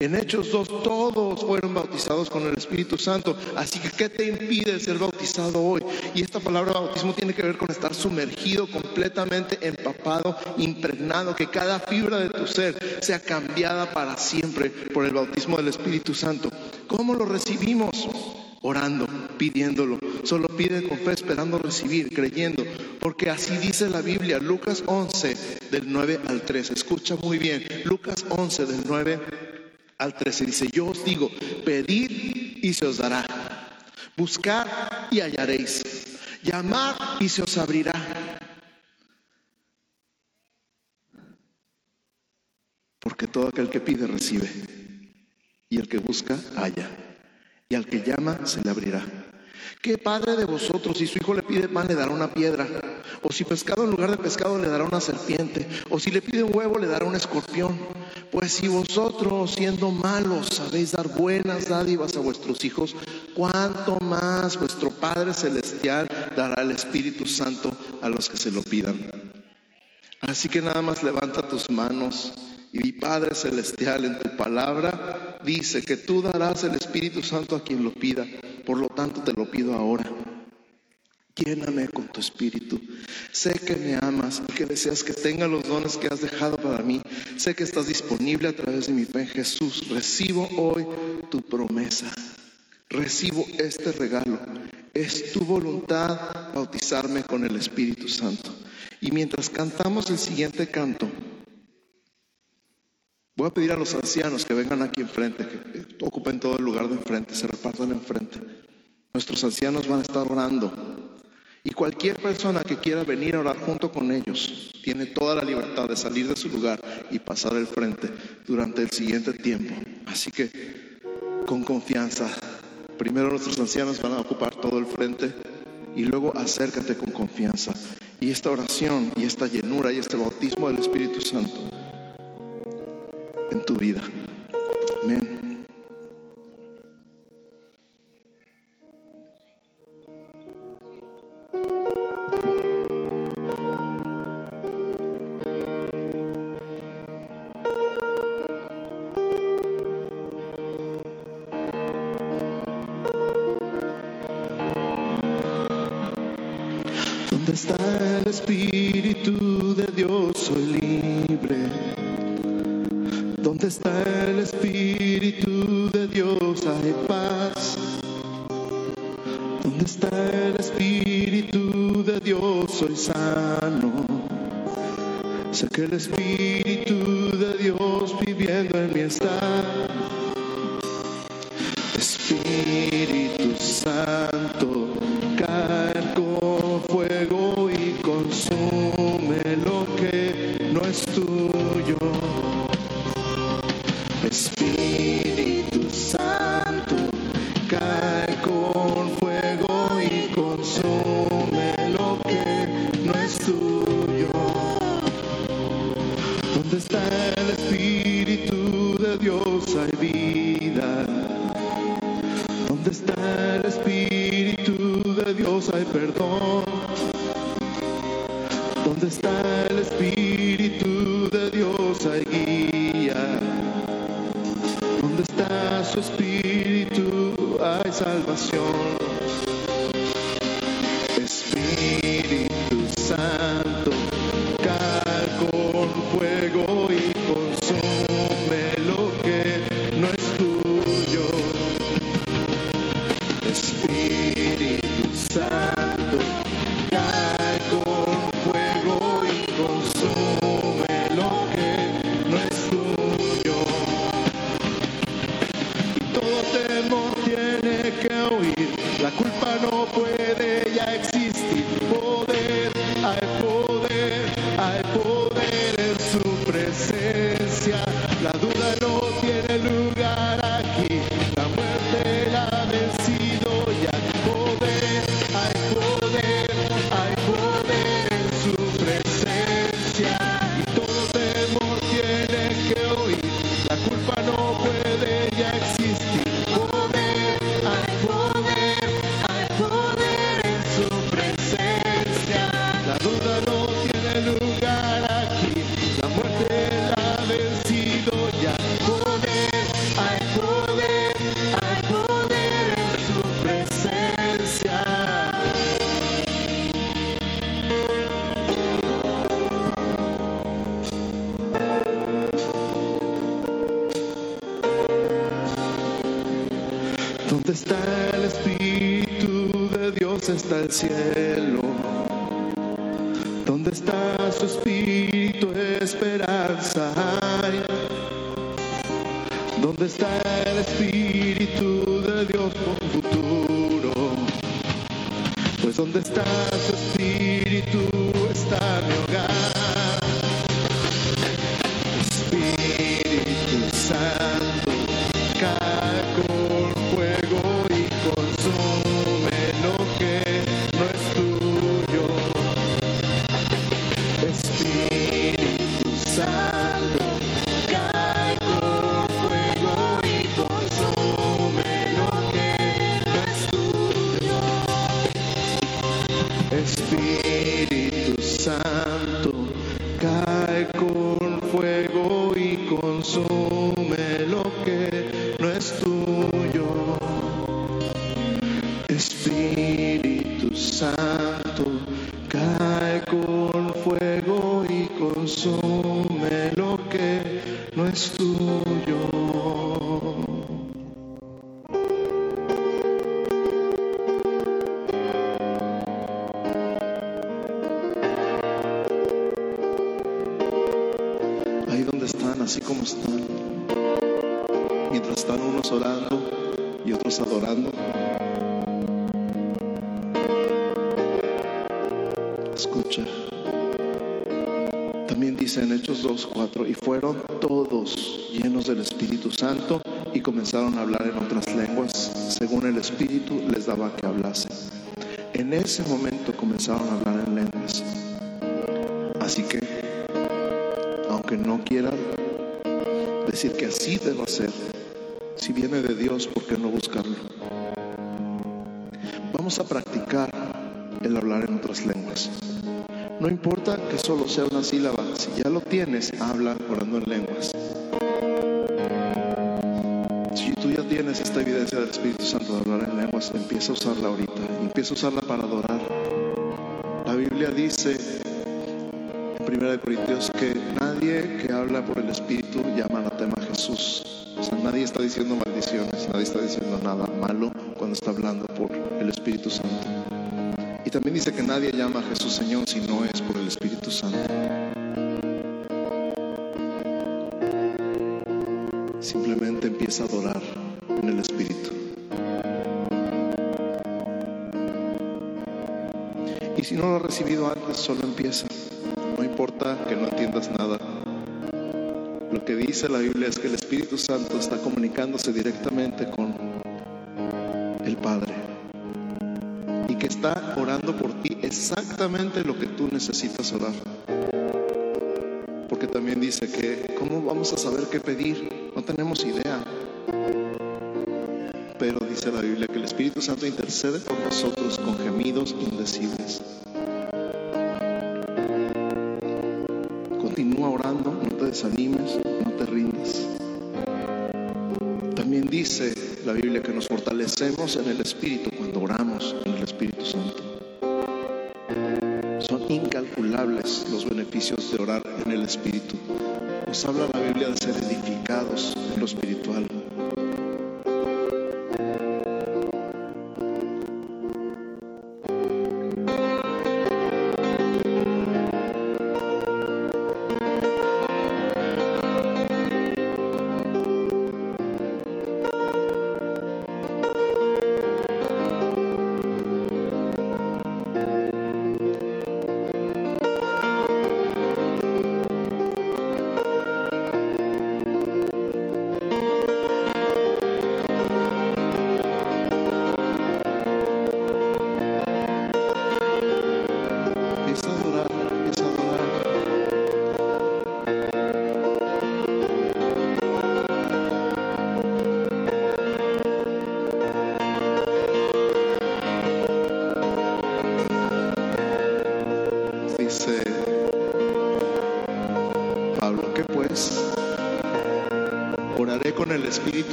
En Hechos 2 todos fueron bautizados con el Espíritu Santo. Así que, ¿qué te impide ser bautizado hoy? Y esta palabra bautismo tiene que ver con estar sumergido, completamente empapado, impregnado, que cada fibra de tu ser sea cambiada para siempre por el bautismo del Espíritu Santo. ¿Cómo lo recibimos? Orando, pidiéndolo. Solo pide con fe, esperando recibir, creyendo. Porque así dice la Biblia, Lucas 11, del 9 al 13. Escucha muy bien, Lucas 11, del 9 al 13. Dice, yo os digo, pedid y se os dará. Buscad y hallaréis. Llamad y se os abrirá. Porque todo aquel que pide recibe. Y el que busca, halla y al que llama se le abrirá. ¿Qué padre de vosotros, si su hijo le pide pan, le dará una piedra? O si pescado en lugar de pescado le dará una serpiente? O si le pide un huevo, le dará un escorpión? Pues si vosotros, siendo malos, sabéis dar buenas dádivas a vuestros hijos, ¿cuánto más vuestro Padre Celestial dará el Espíritu Santo a los que se lo pidan? Así que nada más levanta tus manos y mi Padre Celestial en tu palabra dice que tú darás el Espíritu Santo a quien lo pida. Por lo tanto te lo pido ahora. Lléname con tu espíritu. Sé que me amas y que deseas que tenga los dones que has dejado para mí. Sé que estás disponible a través de mi fe en Jesús. Recibo hoy tu promesa. Recibo este regalo. Es tu voluntad bautizarme con el Espíritu Santo. Y mientras cantamos el siguiente canto, Voy a pedir a los ancianos que vengan aquí enfrente, que ocupen todo el lugar de enfrente, se repartan enfrente. Nuestros ancianos van a estar orando. Y cualquier persona que quiera venir a orar junto con ellos tiene toda la libertad de salir de su lugar y pasar al frente durante el siguiente tiempo. Así que con confianza, primero nuestros ancianos van a ocupar todo el frente y luego acércate con confianza. Y esta oración y esta llenura y este bautismo del Espíritu Santo en tu vida. Amén. ¿Dónde está el Espíritu Que el Espíritu de Dios viviendo en mí está. Cielo. Donde está su Espíritu esperanza hay. Donde está comenzaron a hablar en otras lenguas, según el Espíritu les daba que hablasen. En ese momento comenzaron a hablar en lenguas. Así que aunque no quieran decir que así debo ser, si viene de Dios, ¿por qué no buscarlo? Vamos a practicar el hablar en otras lenguas. No importa que solo sea una sílaba, si ya lo tienes, habla orando en lenguas. Si tú ya tienes esta evidencia del Espíritu Santo de hablar en lenguas, empieza a usarla ahorita, empieza a usarla para adorar. La Biblia dice en 1 Corintios que nadie que habla por el Espíritu llama anatema a Jesús. O sea, nadie está diciendo maldiciones, nadie está diciendo nada malo cuando está hablando por el Espíritu Santo. Y también dice que nadie llama a Jesús Señor si no es por el Espíritu Santo. Empieza a adorar en el Espíritu. Y si no lo has recibido antes, solo empieza. No importa que no entiendas nada. Lo que dice la Biblia es que el Espíritu Santo está comunicándose directamente con el Padre y que está orando por ti exactamente lo que tú necesitas orar. Porque también dice que, ¿cómo vamos a saber qué pedir? No tenemos idea. Pero dice la Biblia que el Espíritu Santo intercede por nosotros con gemidos indecibles. Continúa orando, no te desanimes, no te rindas. También dice la Biblia que nos fortalecemos en el Espíritu cuando oramos en el Espíritu Santo. Son incalculables los beneficios de orar en el Espíritu. Nos habla la Biblia de ser edificados en lo espiritual.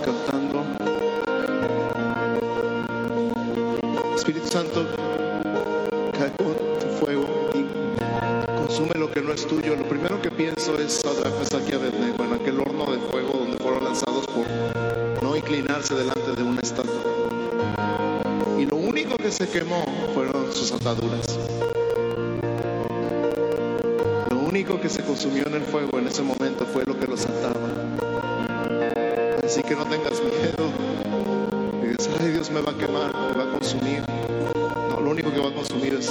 Cantando, Espíritu Santo, cae con tu fuego y consume lo que no es tuyo. Lo primero que pienso es Sadrach, Mesach y Abednego en aquel horno de fuego donde fueron lanzados por no inclinarse delante de una estatua. Y lo único que se quemó fueron sus ataduras. Lo único que se consumió en el fuego en ese momento fue lo que los ataba. Así que no tengas miedo. Y dices, ay Dios me va a quemar, me va a consumir. No, lo único que va a consumir es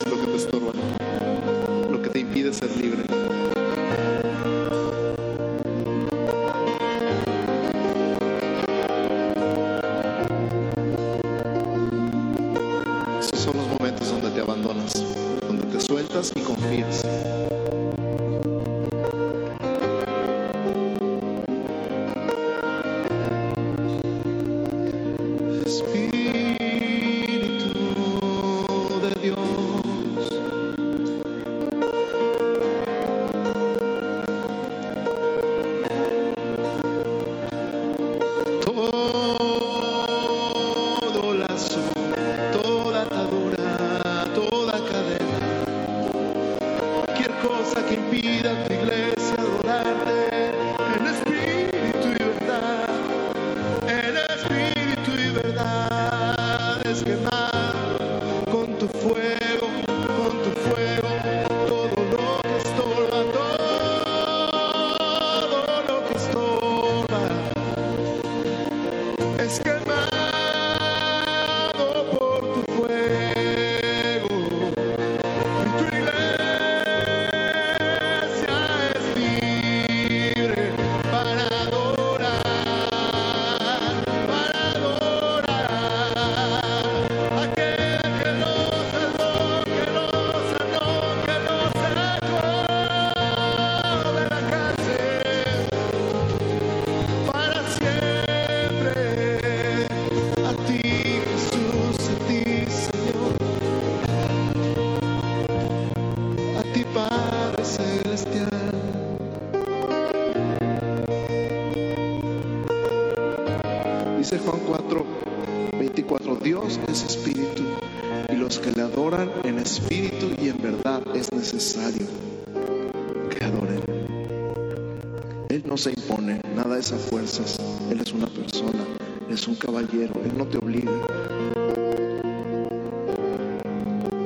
no se impone, nada es a fuerzas. Él es una persona, es un caballero, Él no te obliga.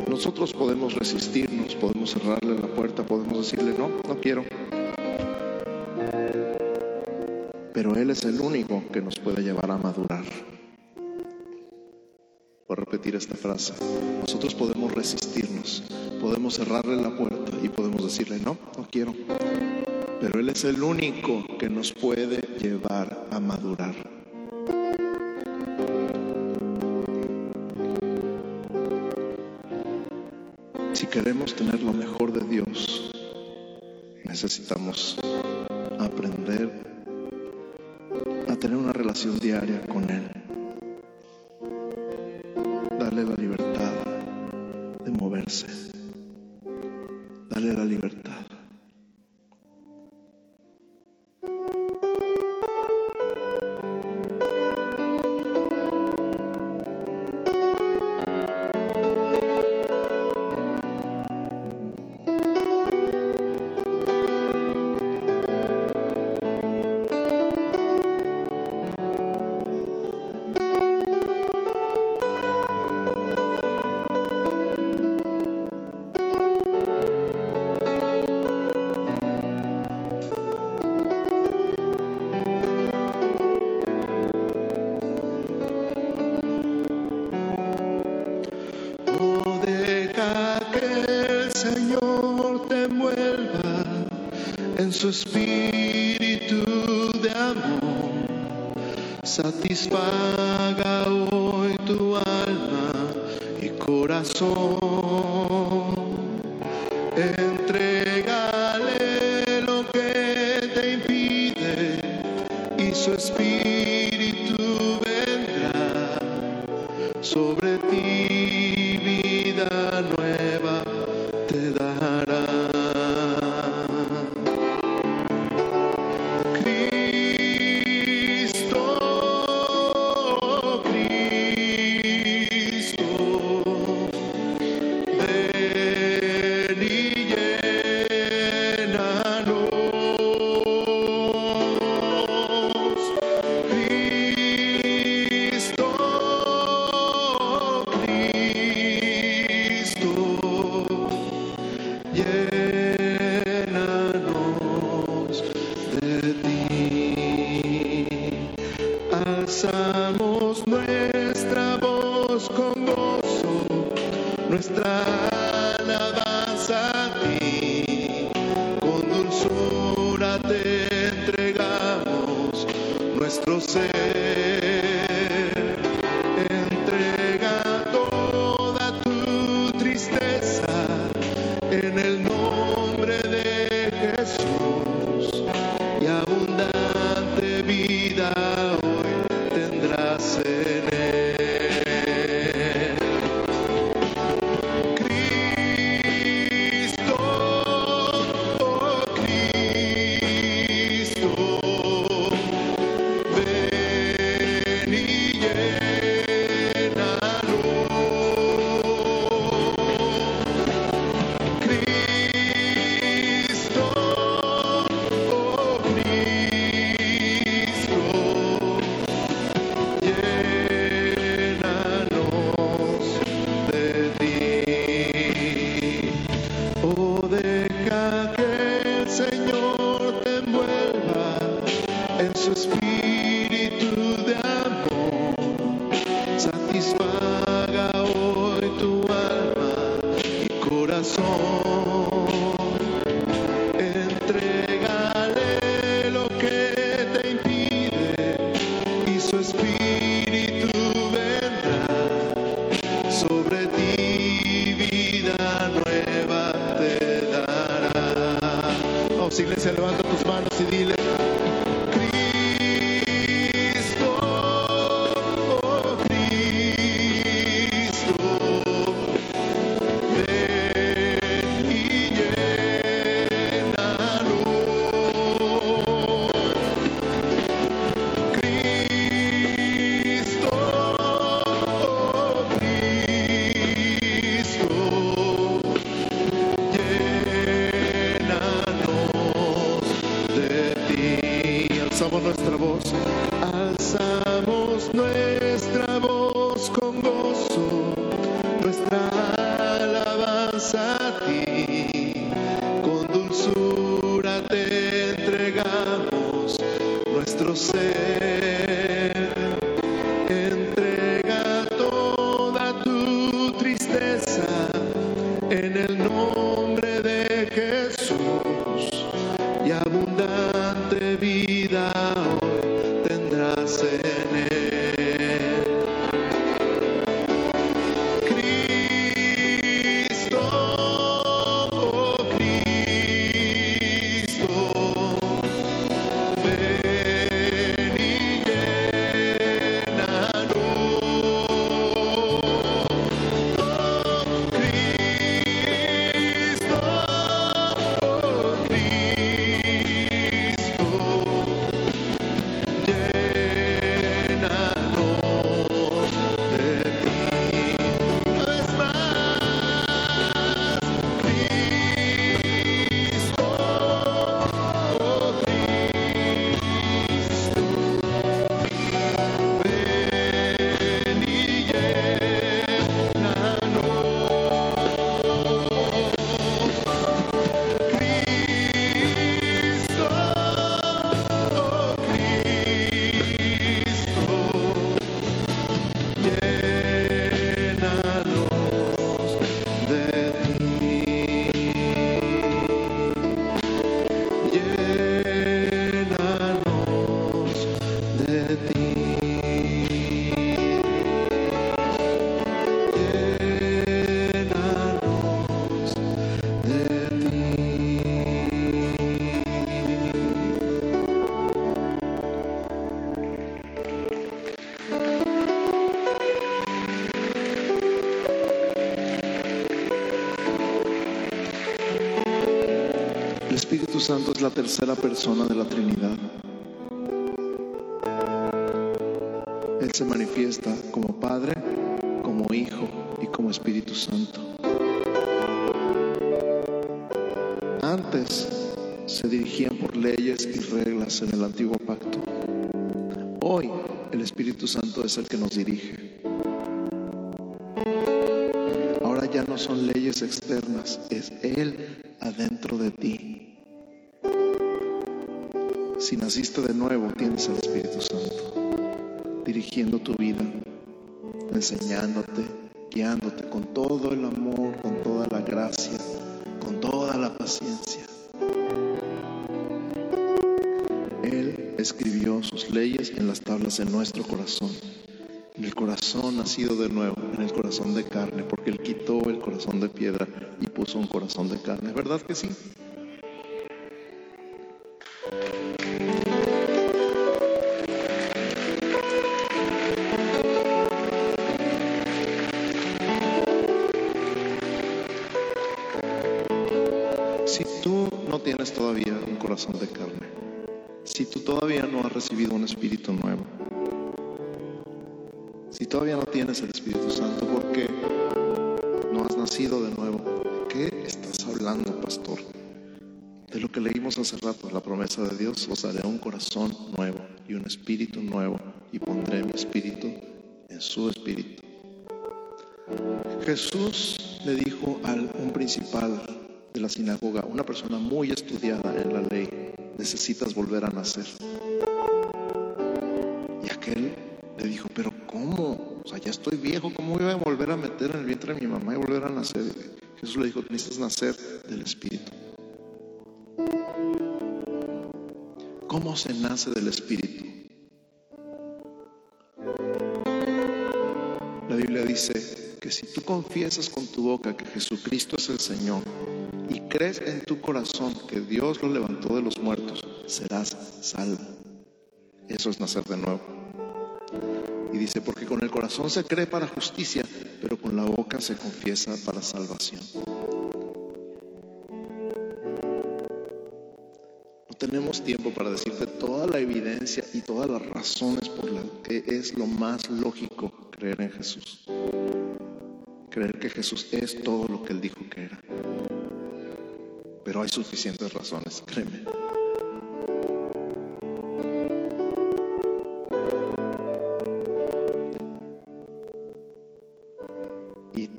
Nosotros podemos resistirnos, podemos cerrarle la puerta, podemos decirle, no, no quiero. Pero Él es el único que nos puede llevar a madurar. Voy a repetir esta frase. Nosotros podemos resistirnos, podemos cerrarle la puerta y podemos decirle, no, no quiero. Pero Él es el único que nos puede llevar a madurar. Si queremos tener lo mejor de Dios, necesitamos aprender a tener una relación diaria en Santo es la tercera persona de la Trinidad. Él se manifiesta como Padre, como Hijo y como Espíritu Santo. Antes se dirigían por leyes y reglas en el antiguo pacto. Hoy el Espíritu Santo es el que nos dirige. Ahora ya no son leyes externas, es Él Si naciste de nuevo, tienes al Espíritu Santo, dirigiendo tu vida, enseñándote, guiándote con todo el amor, con toda la gracia, con toda la paciencia. Él escribió sus leyes en las tablas de nuestro corazón, en el corazón nacido de nuevo, en el corazón de carne, porque Él quitó el corazón de piedra y puso un corazón de carne. ¿Verdad que sí? Todavía un corazón de carne, si tú todavía no has recibido un espíritu nuevo, si todavía no tienes el Espíritu Santo, ¿por qué no has nacido de nuevo? ¿De qué estás hablando, pastor? De lo que leímos hace rato, la promesa de Dios, os daré un corazón nuevo y un espíritu nuevo y pondré mi espíritu en su espíritu. Jesús le dijo a un principal de la sinagoga, una persona muy estudiada en la ley, necesitas volver a nacer. Y aquel le dijo, pero ¿cómo? O sea, ya estoy viejo, ¿cómo voy a volver a meter en el vientre de mi mamá y volver a nacer? Jesús le dijo, necesitas nacer del Espíritu. ¿Cómo se nace del Espíritu? La Biblia dice que si tú confiesas con tu boca que Jesucristo es el Señor y crees en tu corazón que Dios lo levantó de los muertos, serás salvo. Eso es nacer de nuevo. Y dice, porque con el corazón se cree para justicia, pero con la boca se confiesa para salvación. No tenemos tiempo para decirte toda la evidencia y todas las razones por las que es lo más lógico creer en Jesús. Creer que Jesús es todo lo que Él dijo. Pero hay suficientes razones, créeme. Y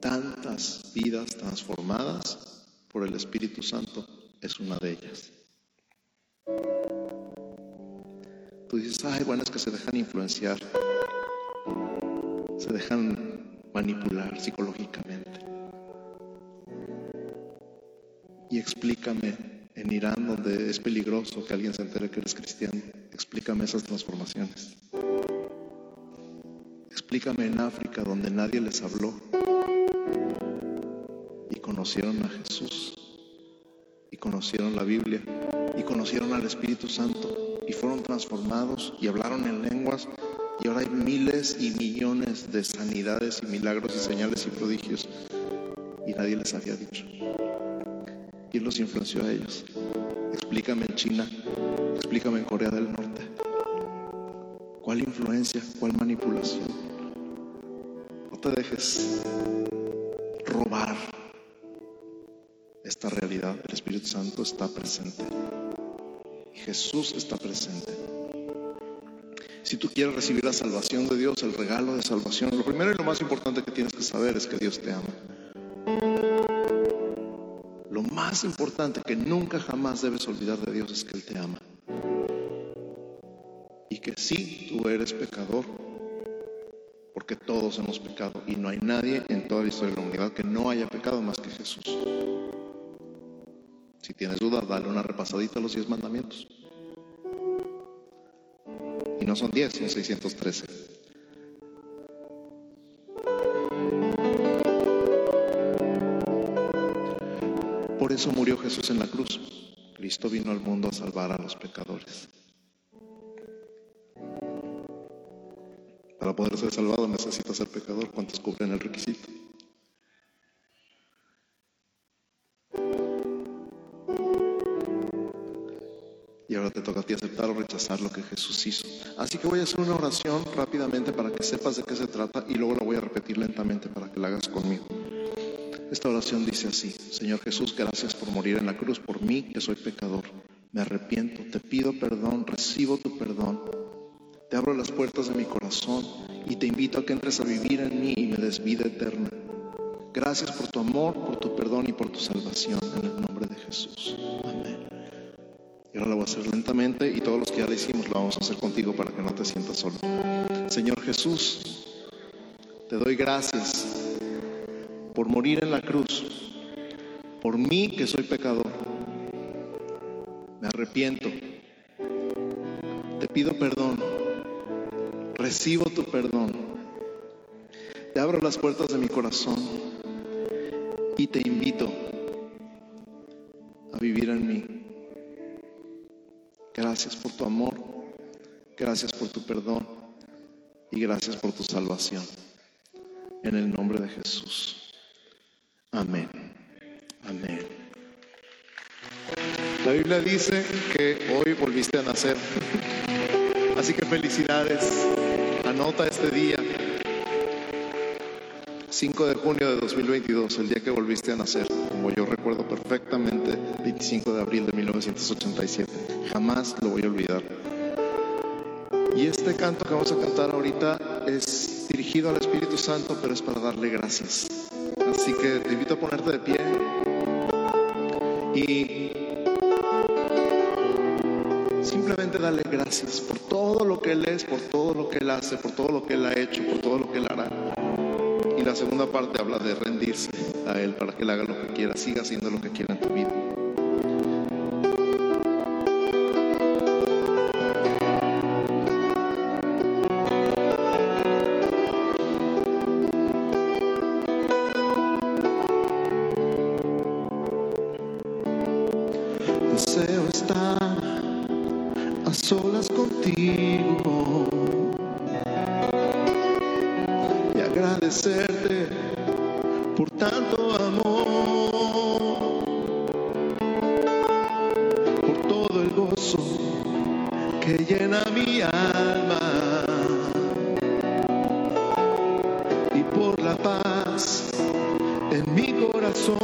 tantas vidas transformadas por el Espíritu Santo es una de ellas. Tú dices, ay, bueno, es que se dejan influenciar, se dejan que eres cristiano, explícame esas transformaciones. Explícame en África, donde nadie les habló y conocieron a Jesús y conocieron la Biblia y conocieron al Espíritu Santo y fueron transformados y hablaron en lenguas y ahora hay miles y millones de sanidades y milagros y señales y prodigios y nadie les había dicho. Él los influenció a ellos. Explícame en China, explícame en Corea del Norte. ¿Cuál influencia? ¿Cuál manipulación? No te dejes robar esta realidad. El Espíritu Santo está presente. Jesús está presente. Si tú quieres recibir la salvación de Dios, el regalo de salvación, lo primero y lo más importante que tienes que saber es que Dios te ama. Lo más importante que nunca jamás debes olvidar de Dios es que Él te ama. Que sí, tú eres pecador, porque todos hemos pecado y no hay nadie en toda la historia de la humanidad que no haya pecado más que Jesús. Si tienes dudas, dale una repasadita a los diez mandamientos. Y no son diez, son 613. Por eso murió Jesús en la cruz. Cristo vino al mundo a salvar a los pecadores. Poder ser salvado necesitas ser pecador. ¿Cuántos cubren el requisito? Y ahora te toca a ti aceptar o rechazar lo que Jesús hizo. Así que voy a hacer una oración rápidamente para que sepas de qué se trata y luego la voy a repetir lentamente para que la hagas conmigo. Esta oración dice así, Señor Jesús, gracias por morir en la cruz por mí, que soy pecador. Me arrepiento, te pido perdón, recibo tu perdón. Te abro las puertas de mi corazón y te invito a que entres a vivir en mí y me des vida eterna. Gracias por tu amor, por tu perdón y por tu salvación en el nombre de Jesús. Amén. Y ahora lo voy a hacer lentamente y todos los que ya lo hicimos lo vamos a hacer contigo para que no te sientas solo. Señor Jesús, te doy gracias por morir en la cruz, por mí que soy pecador. Me arrepiento. Te pido perdón. Recibo tu perdón. Te abro las puertas de mi corazón y te invito a vivir en mí. Gracias por tu amor, gracias por tu perdón y gracias por tu salvación. En el nombre de Jesús. Amén. Amén. La Biblia dice que hoy volviste a nacer. Así que felicidades. Anota este día. 5 de junio de 2022, el día que volviste a nacer, como yo recuerdo perfectamente, 25 de abril de 1987. Jamás lo voy a olvidar. Y este canto que vamos a cantar ahorita es dirigido al Espíritu Santo, pero es para darle gracias. Así que te invito a ponerte de pie y darle gracias por todo lo que Él es, por todo lo que Él hace, por todo lo que Él ha hecho, por todo lo que Él hará. Y la segunda parte habla de rendirse a Él para que Él haga lo que quiera, siga haciendo lo que quiera en tu vida. Paz en mi corazón.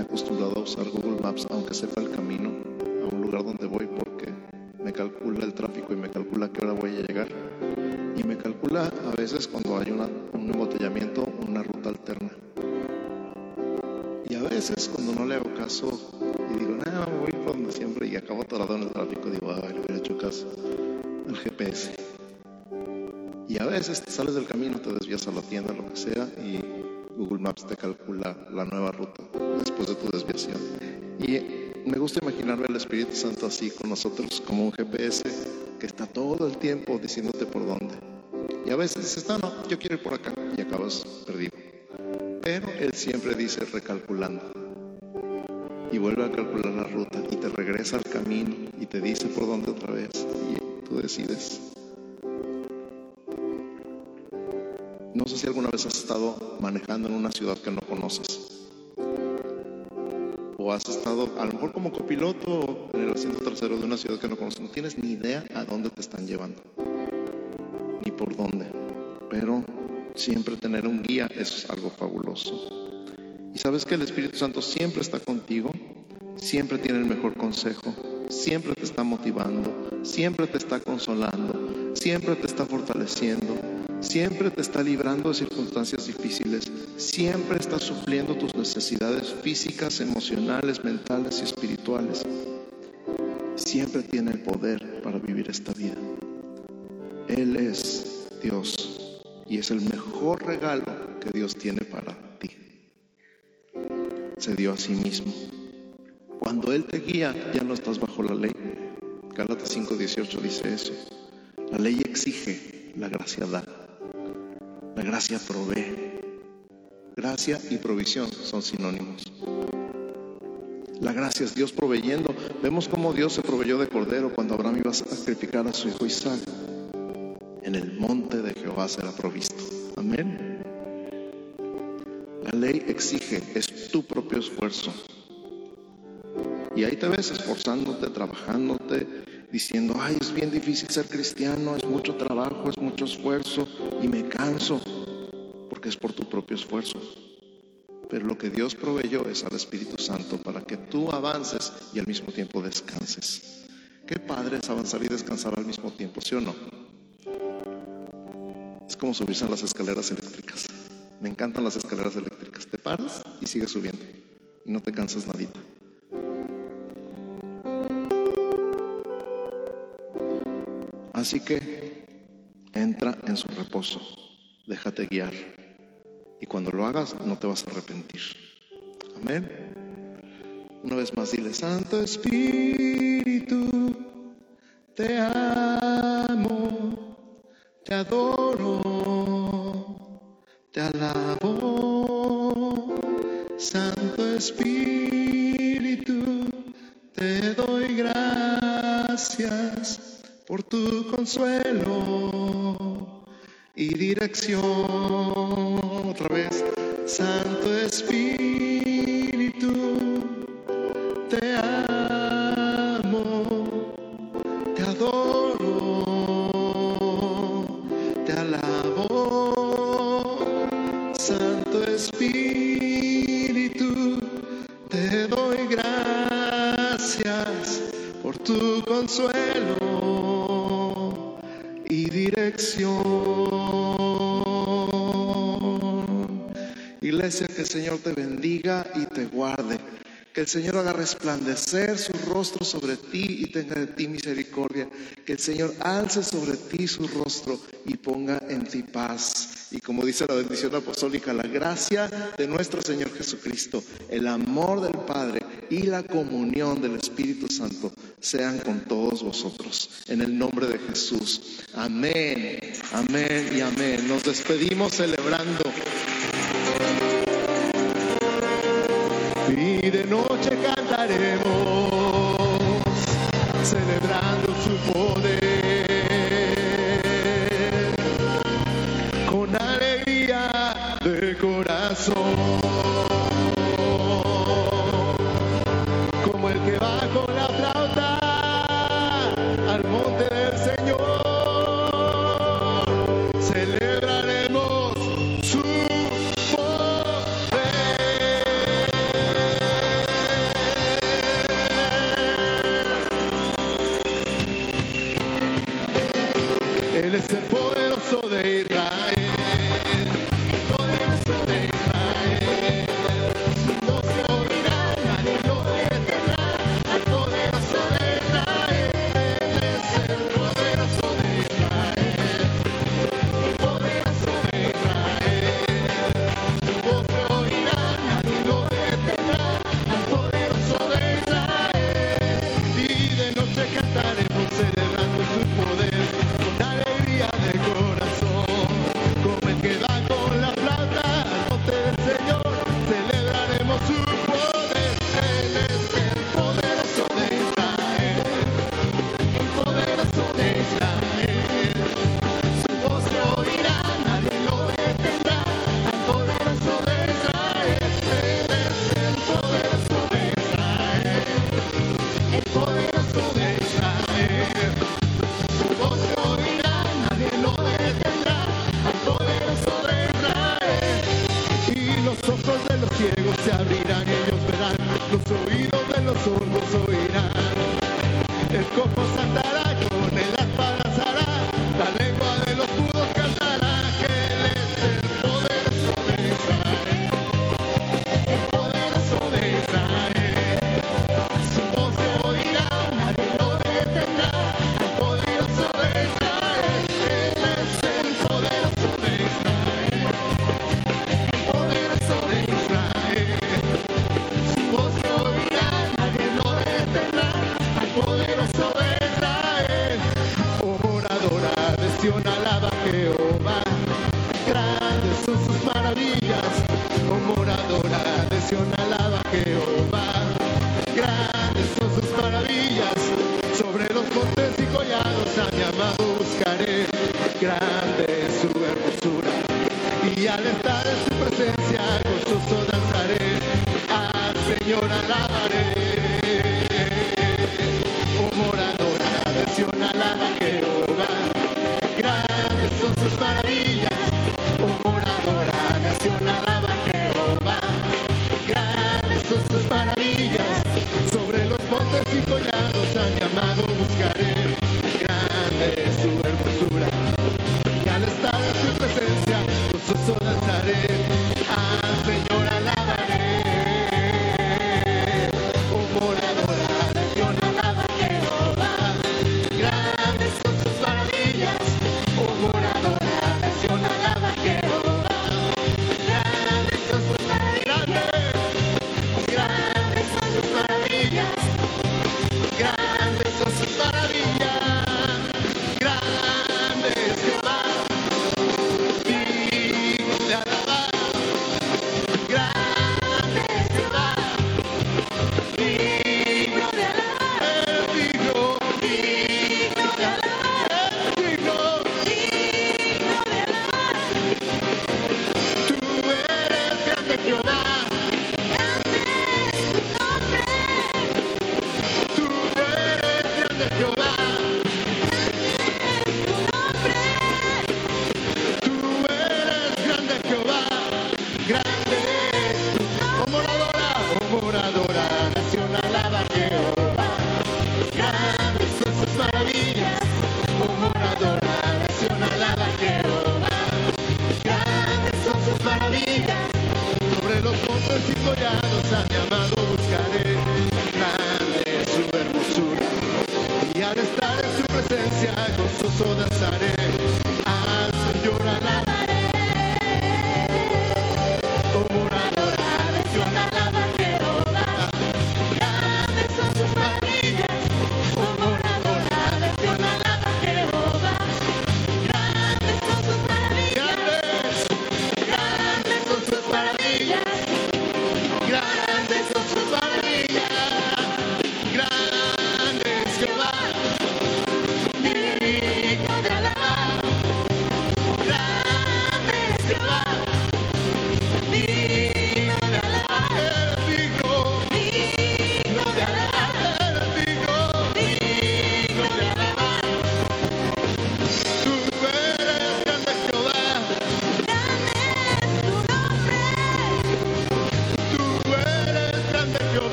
Acostumbrado a usar Google Maps, aunque sepa el camino a un lugar donde voy, porque me calcula el tráfico y me calcula a qué hora voy a llegar. Y me calcula a veces cuando hay una- un embotellamiento una ruta alterna. Y a veces cuando no le hago caso y digo, nada, me voy por donde siempre y acabo atorado en el tráfico, digo, ay, le hubiera hecho caso al GPS. Y a veces te sales del camino, te desvías a la tienda, lo que sea, y Google Maps te calcula la nueva ruta después de tu desviación. Y me gusta imaginarme al Espíritu Santo así con nosotros, como un GPS que está todo el tiempo diciéndote por dónde. Y a veces dices, no, no, yo quiero ir por acá, y acabas perdido. Pero Él siempre dice recalculando. Y vuelve a calcular la ruta y te regresa al camino y te dice por dónde otra vez. Y tú decides. No sé si alguna vez has estado manejando en una ciudad que no conoces. Has estado a lo mejor como copiloto en el asiento trasero de una ciudad que no conoces. No tienes ni idea a dónde te están llevando. Ni por dónde. Pero siempre tener un guía es algo fabuloso. Y sabes que el Espíritu Santo siempre está contigo. Siempre tiene el mejor consejo. Siempre te está motivando. Siempre te está consolando. Siempre te está fortaleciendo. Siempre te está librando de circunstancias difíciles. Siempre está supliendo tus necesidades físicas, emocionales, mentales y espirituales. Siempre tiene el poder para vivir esta vida. Él es Dios y es el mejor regalo que Dios tiene para ti. Se dio a sí mismo. Cuando Él te guía, ya no estás bajo la ley. Gálatas 5:18 dice eso. La ley exige, la gracia da. La gracia provee. Gracia y provisión son sinónimos. La gracia es Dios proveyendo. Vemos cómo Dios se proveyó de cordero cuando Abraham iba a sacrificar a su hijo Isaac. En el monte de Jehová será provisto. Amén. La ley exige, es tu propio esfuerzo. Y ahí te ves esforzándote, trabajándote, diciendo, ay, es bien difícil ser cristiano, es mucho trabajo, es mucho esfuerzo y me canso, porque es por tu propio esfuerzo. Pero lo que Dios proveyó es al Espíritu Santo para que tú avances y al mismo tiempo descanses. Qué padre es avanzar y descansar al mismo tiempo, ¿sí o no? Es como subirse a las escaleras eléctricas. Me encantan las escaleras eléctricas. Te paras y sigues subiendo y no te cansas nadita. Así que entra en su reposo, déjate guiar y cuando lo hagas no te vas a arrepentir. Amén. Una vez más dile, Santo Espíritu, te amo, Que el Señor haga resplandecer su rostro sobre ti y tenga de ti misericordia. Que el Señor alce sobre ti su rostro y ponga en ti paz. Y como dice la bendición apostólica, la gracia de nuestro Señor Jesucristo, el amor del Padre y la comunión del Espíritu Santo sean con todos vosotros. En el nombre de Jesús. Amén, amén y amén. Nos despedimos celebrando. y de noche cantaremos, celebrando su poder. Con alegría de corazón.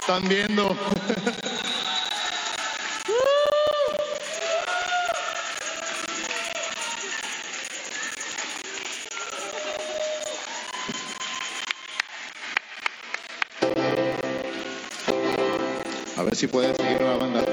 Están viendo. A ver si pueden seguir la banda.